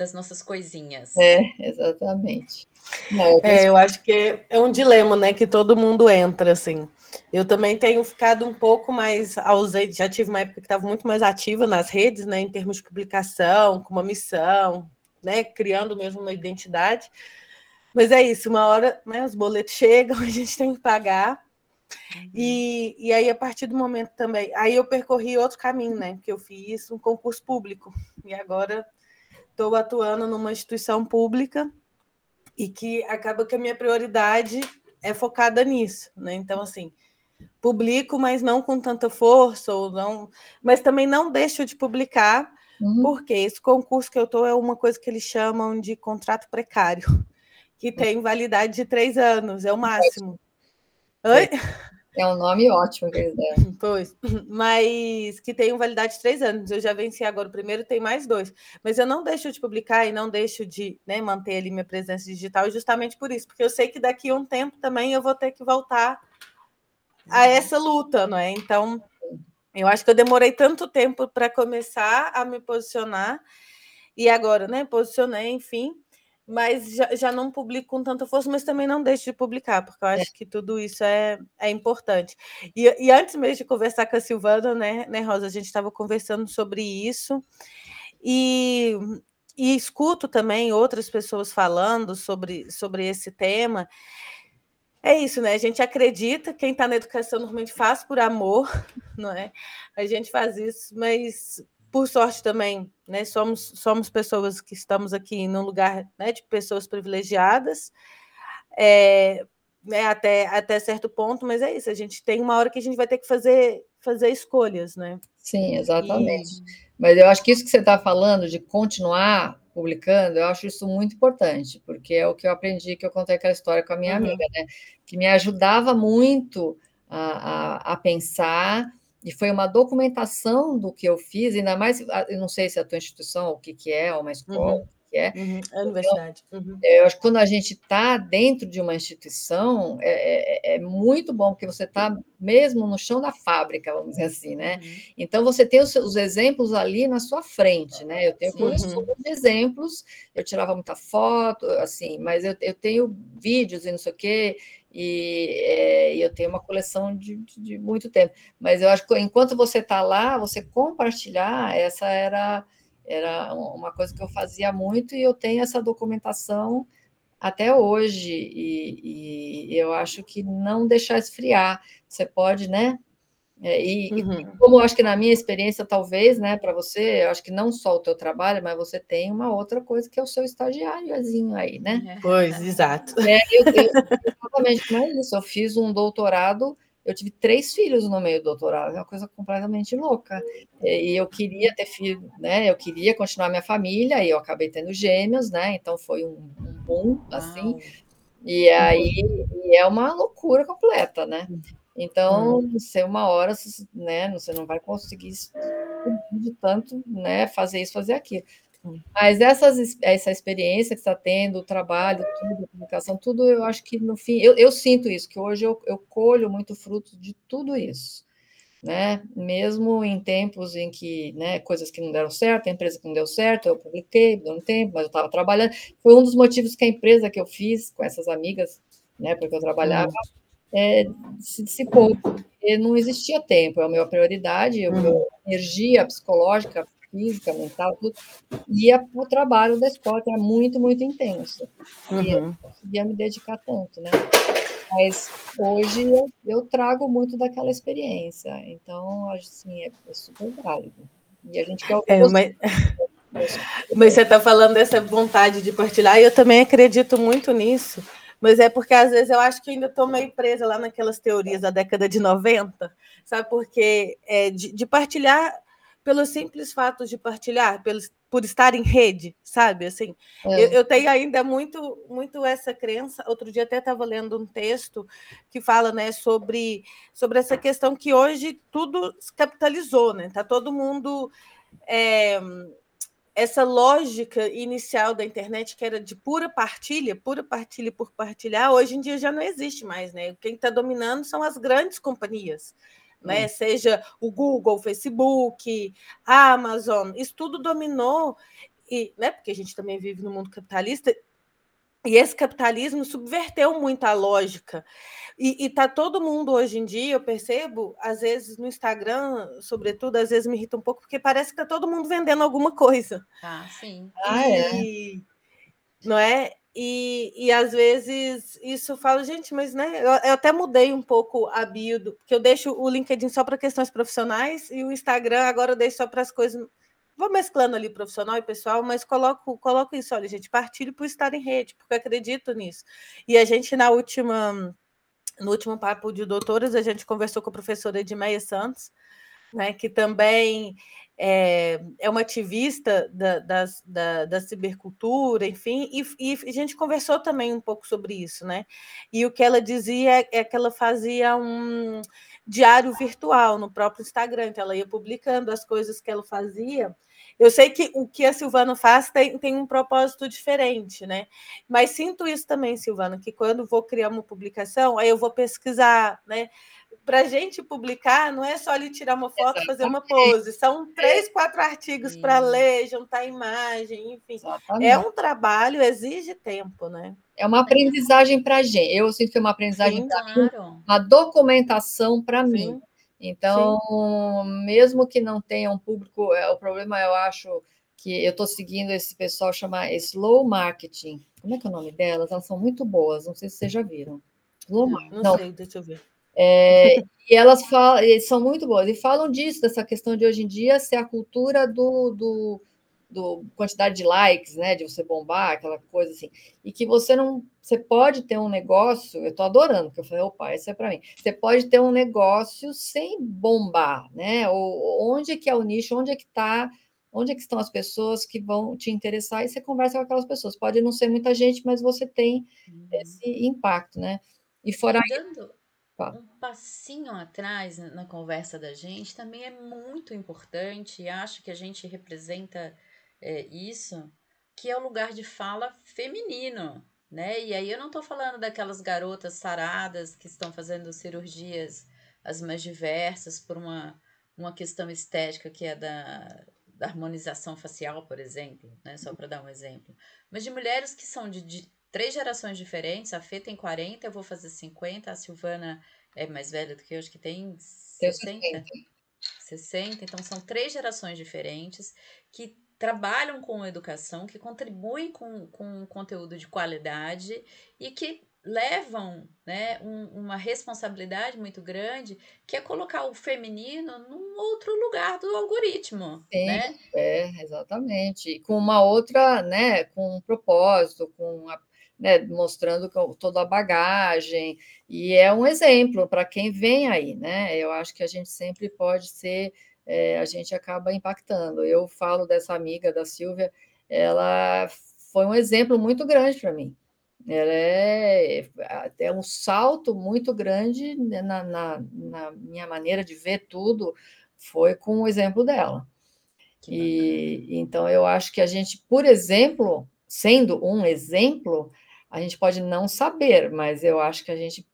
das nossas coisinhas. É, exatamente. Não, eu, é, eu acho que é um dilema, né, que todo mundo entra, assim. Eu também tenho ficado um pouco mais ausente, já tive uma época que estava muito mais ativa nas redes, né, em termos de publicação, com uma missão, né, criando mesmo uma identidade, mas é isso, uma hora né, os boletos chegam, a gente tem que pagar. E, e aí, a partir do momento também, aí eu percorri outro caminho, né? Porque eu fiz um concurso público e agora estou atuando numa instituição pública e que acaba que a minha prioridade é focada nisso, né? Então, assim, publico, mas não com tanta força, ou não, mas também não deixo de publicar, uhum. porque esse concurso que eu estou é uma coisa que eles chamam de contrato precário que tem validade de três anos, é o máximo. Oi? É um nome ótimo que eles deram. Pois, mas que tem validade de três anos. Eu já venci agora o primeiro, tem mais dois. Mas eu não deixo de publicar e não deixo de né, manter ali minha presença digital justamente por isso, porque eu sei que daqui a um tempo também eu vou ter que voltar a uhum. essa luta, não é? Então, eu acho que eu demorei tanto tempo para começar a me posicionar e agora, né, posicionei, enfim, mas já, já não publico com tanta força, mas também não deixo de publicar, porque eu é. acho que tudo isso é, é importante. E, e antes mesmo de conversar com a Silvana, né, né Rosa, a gente estava conversando sobre isso, e, e escuto também outras pessoas falando sobre, sobre esse tema. É isso, né? A gente acredita, quem está na educação normalmente faz por amor, não é? A gente faz isso, mas por sorte também, né, somos, somos pessoas que estamos aqui num lugar né, de pessoas privilegiadas, é, né, até, até certo ponto, mas é isso, a gente tem uma hora que a gente vai ter que fazer, fazer escolhas, né? Sim, exatamente. E... Mas eu acho que isso que você está falando de continuar publicando, eu acho isso muito importante, porque é o que eu aprendi, que eu contei aquela história com a minha uhum. amiga, né? Que me ajudava muito a, a, a, pensar, e foi uma documentação do que eu fiz, ainda mais, eu não sei se é a tua instituição, o que, que é, uma escola, uhum que é. Uhum, a universidade. Uhum. Eu acho que quando a gente está dentro de uma instituição, é, é, é muito bom, porque você está mesmo no chão da fábrica, vamos dizer assim, né? Uhum. Então, você tem os, os, exemplos ali na sua frente, né? Eu tenho coleções de exemplos, eu tirava muita foto, assim, mas eu, eu tenho vídeos e não sei o quê, e é, eu tenho uma coleção de, de, de, muito tempo. Mas eu acho que enquanto você está lá, você compartilhar, essa era era uma coisa que eu fazia muito e eu tenho essa documentação até hoje. E, e eu acho que não deixar esfriar. Você pode, né? É, e, uhum. e, como eu acho que na minha experiência, talvez, né, para você, eu acho que não só o teu trabalho, mas você tem uma outra coisa que é o seu estagiáriozinho aí, né? É. Pois, exato. É, eu, eu, exatamente, não é isso. Eu fiz um doutorado eu tive três filhos no meio do doutorado, é uma coisa completamente louca. E eu queria ter filho, né? Eu queria continuar minha família, e eu acabei tendo gêmeos, né? Então foi um, um boom, assim. E aí e é uma loucura completa, né? Então, você uma hora, né? Você não vai conseguir de tanto, né? Fazer isso, fazer aquilo. Mas essas, essa experiência que está tendo, o trabalho, tudo, a publicação, tudo, eu acho que no fim, eu, eu sinto isso, que hoje eu, eu colho muito fruto de tudo isso. Né? Mesmo em tempos em que, né, coisas que não deram certo, a empresa que não deu certo, eu publiquei, deu um tempo, mas eu estava trabalhando. Foi um dos motivos que a empresa que eu fiz com essas amigas, né, porque eu trabalhava. É, se dissipou, porque não existia tempo, é a minha prioridade, a minha uhum. energia psicológica física, mental, tudo, ia para o trabalho da escola, era muito, muito intenso. Uhum. E eu não conseguia me dedicar tanto, né? Mas hoje eu, eu trago muito daquela experiência, então, assim, é, é super válido. E a gente quer ouvir é, mas... mas você está falando dessa vontade de partilhar, e eu também acredito muito nisso, mas é porque às vezes eu acho que ainda estou meio presa lá naquelas teorias da década de 90, sabe? Porque é, de, de partilhar pelo simples fato de partilhar, pelo, por estar em rede, sabe? Assim, é. eu, eu, tenho ainda muito, muito essa crença. Outro dia até estava lendo um texto que fala, né, sobre, sobre essa questão que hoje tudo se capitalizou, né? Tá todo mundo é, essa lógica inicial da internet que era de pura partilha, pura partilha por partilhar, hoje em dia já não existe mais, né? Quem está dominando são as grandes companhias né? Hum. Seja o Google, o Facebook, a Amazon, isso tudo dominou, e, né? porque a gente também vive no mundo capitalista, e esse capitalismo subverteu muito a lógica. E está todo mundo hoje em dia, eu percebo, às vezes no Instagram, sobretudo, às vezes me irrita um pouco, porque parece que está todo mundo vendendo alguma coisa. Ah, sim. Ah, e, é. Não é? E, e às vezes isso eu falo, gente, mas né, eu, eu, até mudei um pouco a bio, do, porque eu deixo o LinkedIn só para questões profissionais e o Instagram agora eu deixo só para as coisas. Vou mesclando ali profissional e pessoal, mas coloco, coloco isso, olha, gente, partilho por estar em rede, porque acredito nisso. E a gente, na última, no último papo de doutoras, a gente conversou com a professora Edmeia Santos, né, que também é, é uma ativista da, da, da, da cibercultura, enfim, e, e, a gente conversou também um pouco sobre isso, né? E o que ela dizia é, é que ela fazia um diário virtual no próprio Instagram, então ela ia publicando as coisas que ela fazia. Eu sei que o que a Silvana faz tem, tem um propósito diferente, né? Mas sinto isso também, Silvana, que quando vou criar uma publicação, aí eu vou pesquisar, né? para a gente publicar, não é só ali tirar uma foto e fazer uma pose, são três, quatro artigos para ler, juntar imagem, enfim. Exatamente. É um trabalho, exige tempo, né? É uma aprendizagem para a gente. Eu sinto que é uma aprendizagem para claro. mim, uma documentação para mim. Então, Sim. mesmo que não tenha um público, é, o problema eu acho que eu estou seguindo esse pessoal chama Slow Marketing. Como é que é o nome delas? Elas são muito boas, não sei se vocês já viram. Slow Marketing. Não, não sei, deixa eu ver. É, e elas falam, são muito boas, e falam disso, dessa questão de hoje em dia ser a cultura do, do, do quantidade de likes, né, de você bombar, aquela coisa assim, e que você não, você pode ter um negócio, eu estou adorando, porque eu falei, opa, isso é para mim. Você pode ter um negócio sem bombar, né? Ou onde é que é o nicho, onde é que está, onde é que estão as pessoas que vão te interessar e você conversa com aquelas pessoas. Pode não ser muita gente, mas você tem uhum. esse impacto, né? E fora Dando um passinho atrás na conversa da gente também é muito importante e acho que a gente representa é, isso, que é o lugar de fala feminino, né? E aí eu não estou falando daquelas garotas saradas que estão fazendo cirurgias as mais diversas por uma, uma questão estética que é da, da harmonização facial, por exemplo, né? Só para dar um exemplo. Mas de mulheres que são de, de três gerações diferentes, a Fê tem 40, eu vou fazer 50, a Silvana é mais velha do que eu, acho que tem 60. 60. 60. Então são três gerações diferentes que trabalham com educação, que contribuem com, com conteúdo de qualidade e que levam né, um, uma responsabilidade muito grande, que é colocar o feminino num outro lugar do algoritmo. Sim, né? é, exatamente. Com uma outra, né, com um propósito, com a, né, mostrando toda a bagagem, e é um exemplo para quem vem aí, né? Eu acho que a gente sempre pode ser é, a gente acaba impactando. Eu falo dessa amiga da Silvia, ela foi um exemplo muito grande para mim. Ela é, é um salto muito grande na, na, na, minha maneira de ver tudo, foi com o exemplo dela. E então eu acho que a gente, por exemplo, sendo um exemplo, a gente pode não saber, mas eu acho que a gente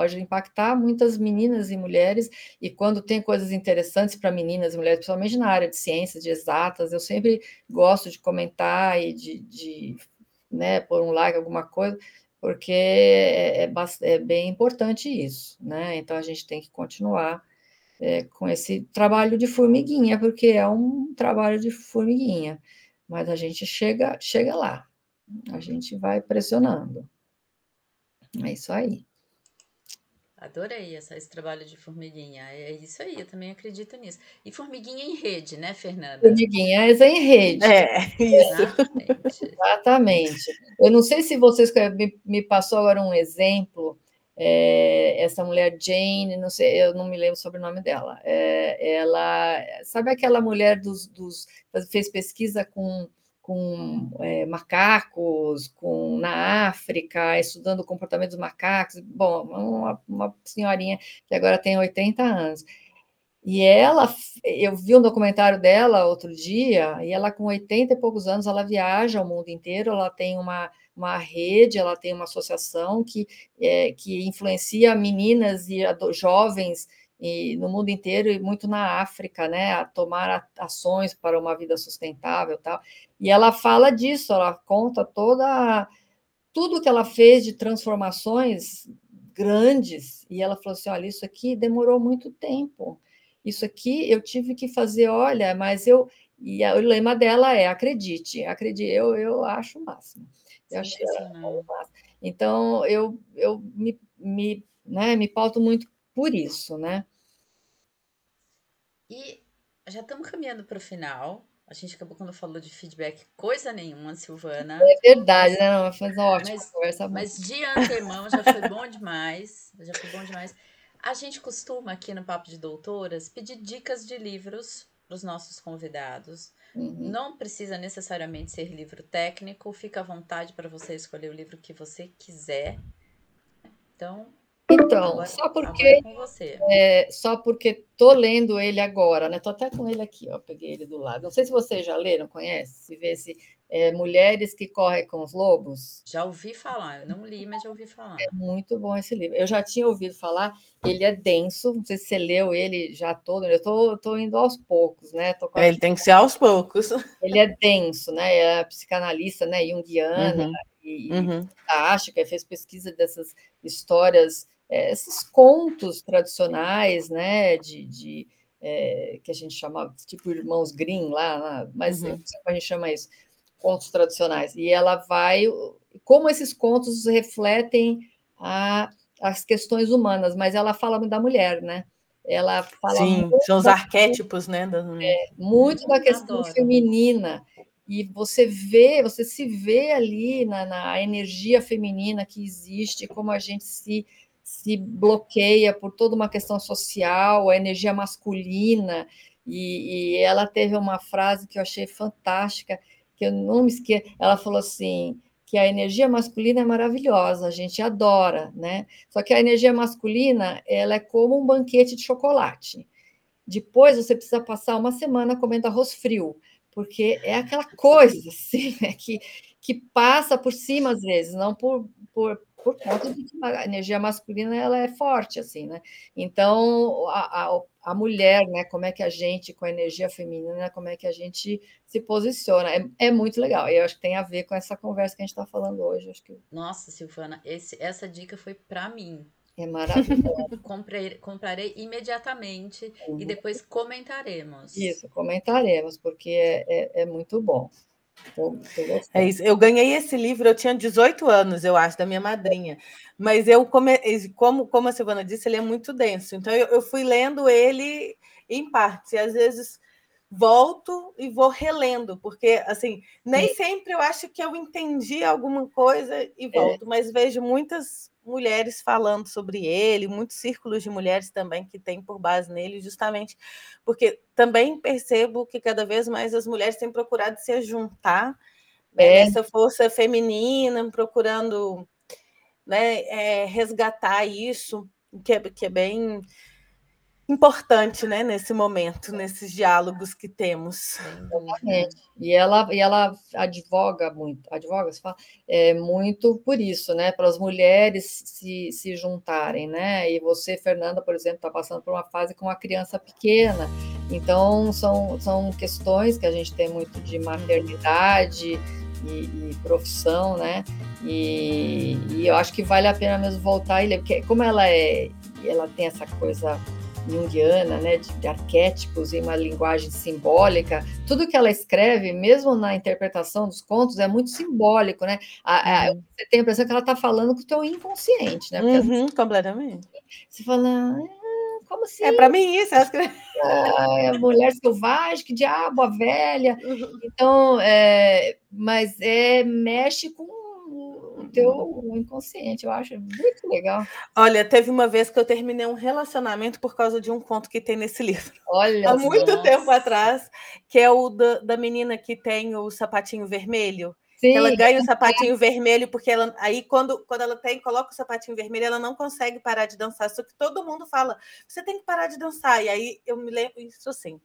pode impactar muitas meninas e mulheres, e quando tem coisas interessantes para meninas e mulheres, principalmente na área de ciências, de exatas, eu sempre gosto de comentar e de, de né, pôr um like, alguma coisa, porque é, é, é, bem importante isso, né? Então a gente tem que continuar é, com esse trabalho de formiguinha, porque é um trabalho de formiguinha, mas a gente chega, chega lá, a gente vai pressionando. É isso aí. Adorei essa, esse trabalho de formiguinha. É isso aí, eu também acredito nisso. E formiguinha em rede, né, Fernanda? Formiguinhas em rede. É, isso. Exatamente. Exatamente. Eu não sei se vocês me, me passou agora um exemplo. É, essa mulher Jane, não sei, eu não me lembro sobre o sobrenome dela. É, ela, sabe aquela mulher dos, dos fez pesquisa com com é, macacos, com na África, estudando o comportamento dos macacos. Bom, uma, uma senhorinha que agora tem 80 anos. E ela, eu vi um documentário dela outro dia, e ela com 80 e poucos anos, ela viaja o mundo inteiro, ela tem uma, uma rede, ela tem uma associação que, é, que influencia meninas e jovens e no mundo inteiro e muito na África, né, a tomar ações para uma vida sustentável, tal. E ela fala disso, ela conta toda tudo que ela fez de transformações grandes e ela falou assim, olha, isso aqui demorou muito tempo. Isso aqui eu tive que fazer, olha, mas eu e o lema dela é acredite, acredite, eu, eu acho o máximo. Eu achei o máximo. Então eu, eu me, me, né, me pauto muito por isso, né? E já estamos caminhando para o final. A gente acabou quando falou de feedback, coisa nenhuma, Silvana. É verdade, né? Não, foi ótima mas, conversa. Mas de antemão já foi bom demais. Já foi bom demais. A gente costuma aqui no Papo de Doutoras pedir dicas de livros para os nossos convidados. Uhum. Não precisa necessariamente ser livro técnico, fica à vontade para você escolher o livro que você quiser. Então, então, agora, só porque é, só porque tô lendo ele agora, né? Tô até com ele aqui, ó, peguei ele do lado. Não sei se vocês já leram, conhece? Se vê se é, Mulheres que correm com os lobos. Já ouvi falar, eu não li, mas já ouvi falar. É muito bom esse livro. Eu já tinha ouvido falar, ele é denso, não sei se você leu ele já todo, eu tô, tô indo aos poucos, né? É, ele tem que ser aos poucos. Ele é denso, né? É psicanalista, né? Jungiana, uhum. E, uhum. fantástica, fez pesquisa dessas histórias é, esses contos tradicionais, né, de, de é, que a gente chama tipo irmãos Grimm lá, lá mas uhum. a gente chama isso, contos tradicionais. E ela vai, como esses contos refletem a, as questões humanas, mas ela fala da mulher, né? Ela fala Sim, são os arquétipos, né? É, muito da questão Adoro. feminina e você vê, você se vê ali na, na energia feminina que existe, como a gente se se bloqueia por toda uma questão social, a energia masculina, e, e, ela teve uma frase que eu achei fantástica, que eu não me esqueço, ela falou assim, que a energia masculina é maravilhosa, a gente adora, né? Só que a energia masculina, ela é como um banquete de chocolate. Depois você precisa passar uma semana comendo arroz frio, porque é aquela coisa assim, né, que, que passa por cima às vezes, não por, por, por conta de que a energia masculina ela é forte, assim, né? Então, a, a, a, mulher, né? Como é que a gente, com a energia feminina, como é que a gente se posiciona? É, é muito legal. Eu acho que tem a ver com essa conversa que a gente está falando hoje. Acho que... Nossa, Silvana, esse, essa dica foi para mim. É maravilhoso. Comprei, comprarei imediatamente uhum. e depois comentaremos. Isso, comentaremos, porque é, é, é muito bom. É isso. Eu ganhei esse livro, eu tinha 18 anos, eu acho, da minha madrinha. Mas eu, come... como, como a Silvana disse, ele é muito denso. Então eu, eu fui lendo ele em partes. E às vezes volto e vou relendo, porque assim, nem Sim. sempre eu acho que eu entendi alguma coisa e é. volto, é. mas vejo muitas mulheres falando sobre ele, muitos círculos de mulheres também que tem por base nele, justamente porque também percebo que cada vez mais as mulheres têm procurado se juntar né, é. nessa força feminina, procurando né, é, resgatar isso, que é, que é bem importante, né, nesse momento, nesses diálogos que temos. Exatamente. E ela, e ela advoga muito, advoga, se fala, é, muito por isso, né, para as mulheres se, se juntarem, né, e você, Fernanda, por exemplo, está passando por uma fase com uma criança pequena, então são, são questões que a gente tem muito de maternidade e, e profissão, né, e, e, eu acho que vale a pena mesmo voltar e ler, porque como ela é, ela tem essa coisa junguiana, né, de, de, arquétipos e uma linguagem simbólica, tudo que ela escreve, mesmo na interpretação dos contos, é muito simbólico, né? A, a, uhum. você tem a impressão que ela está falando com o teu inconsciente, né? Uhum, completamente. Você fala, ah, como assim? É para mim isso, ela escreve. Ah, é mulher selvagem, que diabo, a velha. Uhum. Então, é, mas é, mexe com teu inconsciente. Eu acho muito legal. Olha, teve uma vez que eu terminei um relacionamento por causa de um conto que tem nesse livro. Olha, há muito nossa. tempo atrás, que é o da, da menina que tem o sapatinho vermelho. Sim. Ela ganha o sapatinho vermelho, porque ela aí, quando, quando ela tem, coloca o sapatinho vermelho, ela não consegue parar de dançar. Só que todo mundo fala: você tem que parar de dançar. E aí eu me lembro isso assim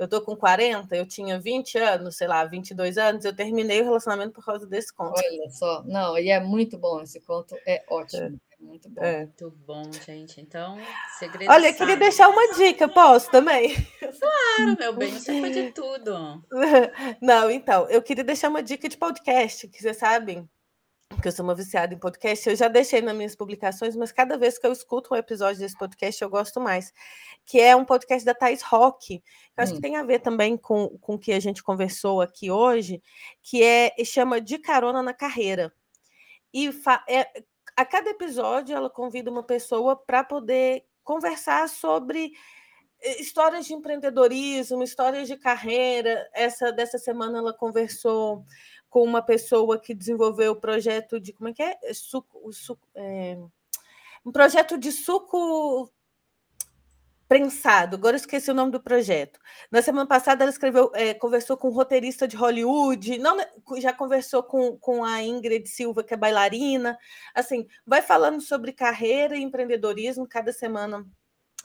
eu tô com 40, eu tinha 20 anos, sei lá, 22 anos, eu terminei o relacionamento por causa desse conto. Olha só, não, e é muito bom esse conto, é ótimo. É. é muito bom. É. Muito bom, gente. Então, segredo. Olha, eu queria deixar uma dica, posso também? Claro, meu bem, você pode tudo. Não, então, eu queria deixar uma dica de podcast, que vocês sabem, porque eu sou uma viciada em podcast, eu já deixei nas minhas publicações, mas cada vez que eu escuto um episódio desse podcast, eu gosto mais. Que é um podcast da Thais Rock, que eu acho hum. que tem a ver também com, com o que a gente conversou aqui hoje, que é chama De Carona na Carreira. E é, a cada episódio ela convida uma pessoa para poder conversar sobre eh, histórias de empreendedorismo, histórias de carreira. Essa dessa semana ela conversou com uma pessoa que desenvolveu o projeto de como é que é? é suco, suco é, um projeto de suco prensado. Agora esqueci o nome do projeto. Na semana passada ela escreveu, é, conversou com um roteirista de Hollywood, não, né, já conversou com, com a Ingrid Silva, que é bailarina. Assim, vai falando sobre carreira e empreendedorismo cada semana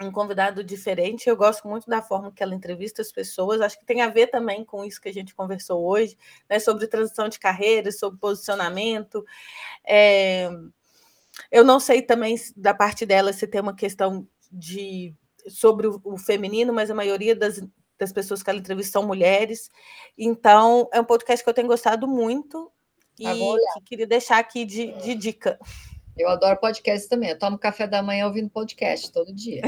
um convidado diferente. Eu gosto muito da forma que ela entrevista as pessoas. Acho que tem a ver também com isso que a gente conversou hoje, né, sobre transição de carreira, sobre posicionamento. É... Eu não sei também da parte dela se tem uma questão de sobre o, o feminino, mas a maioria das, das pessoas que ela entrevista são mulheres. Então, é um podcast que eu tenho gostado muito e que queria deixar aqui de, de dica. Eu adoro podcast também. Eu tomo café da manhã ouvindo podcast todo dia.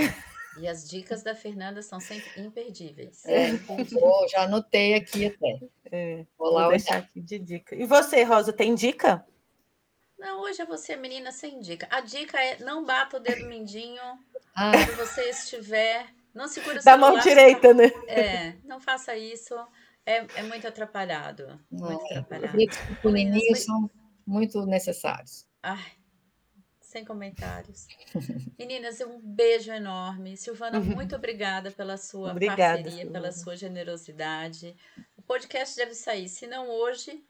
E as dicas da Fernanda são sempre imperdíveis. É, vou, já anotei aqui até. É, vou lá vou deixar aqui de dica. E você, Rosa, tem dica? Não, hoje é você, menina, sem dica. A dica é não bata o dedo mindinho ah. você estiver. Não segura o Da mão direita, né? É, não faça isso. é, é muito atrapalhado. Muito É, atrapalhado. pequenininhos Meninas, são muito necessários. Ai, sem comentários. Meninas, um beijo enorme. Silvana, muito obrigada pela sua Obrigada, parceria, pela Silvana. sua generosidade. O podcast deve sair, se não hoje,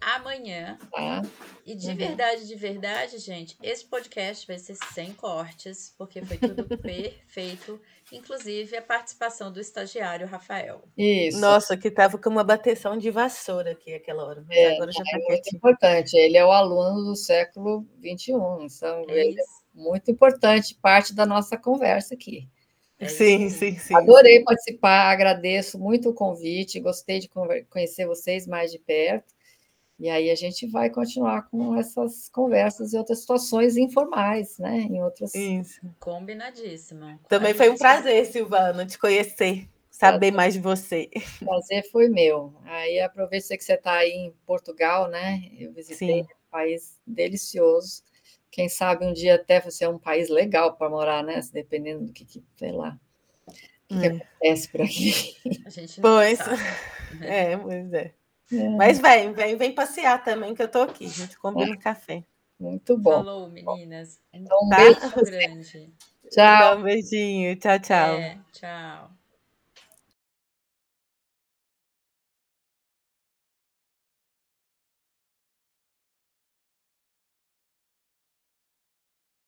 amanhã. Tá? E de Uhum. verdade, de verdade, gente, esse podcast vai ser sem cortes, porque foi tudo perfeito, inclusive a participação do estagiário Rafael. Isso. Nossa, que tava com uma bateção de vassoura aqui aquela hora, mas É, agora já tá É muito importante. Ele é o aluno do século XXI, então É ele é isso. muito importante, parte da nossa conversa aqui. É Sim, sim, sim. Adorei participar, agradeço muito o convite, gostei de conhecer vocês mais de perto. E aí a gente vai continuar com essas conversas e outras situações informais, né? Em outras. Isso. Combinadíssimo. Também A foi um prazer, Silvana, te conhecer, saber mais de você. O prazer foi meu. Aí aproveito que você está aí em Portugal, né? Eu visitei Sim. um país delicioso. Quem sabe um dia até você é um país legal para morar, né? Dependendo do que, que sei lá, o que, que É. acontece por aqui. A gente não Pois. sabe. É, pois é. É, Mas vem, vem, vem passear também, que eu tô aqui. A gente combina um café. muito bom. Falou, meninas. Um Então, um Tá? beijo. beijo grande. Tchau. Um beijinho. Tchau, tchau. É, tchau.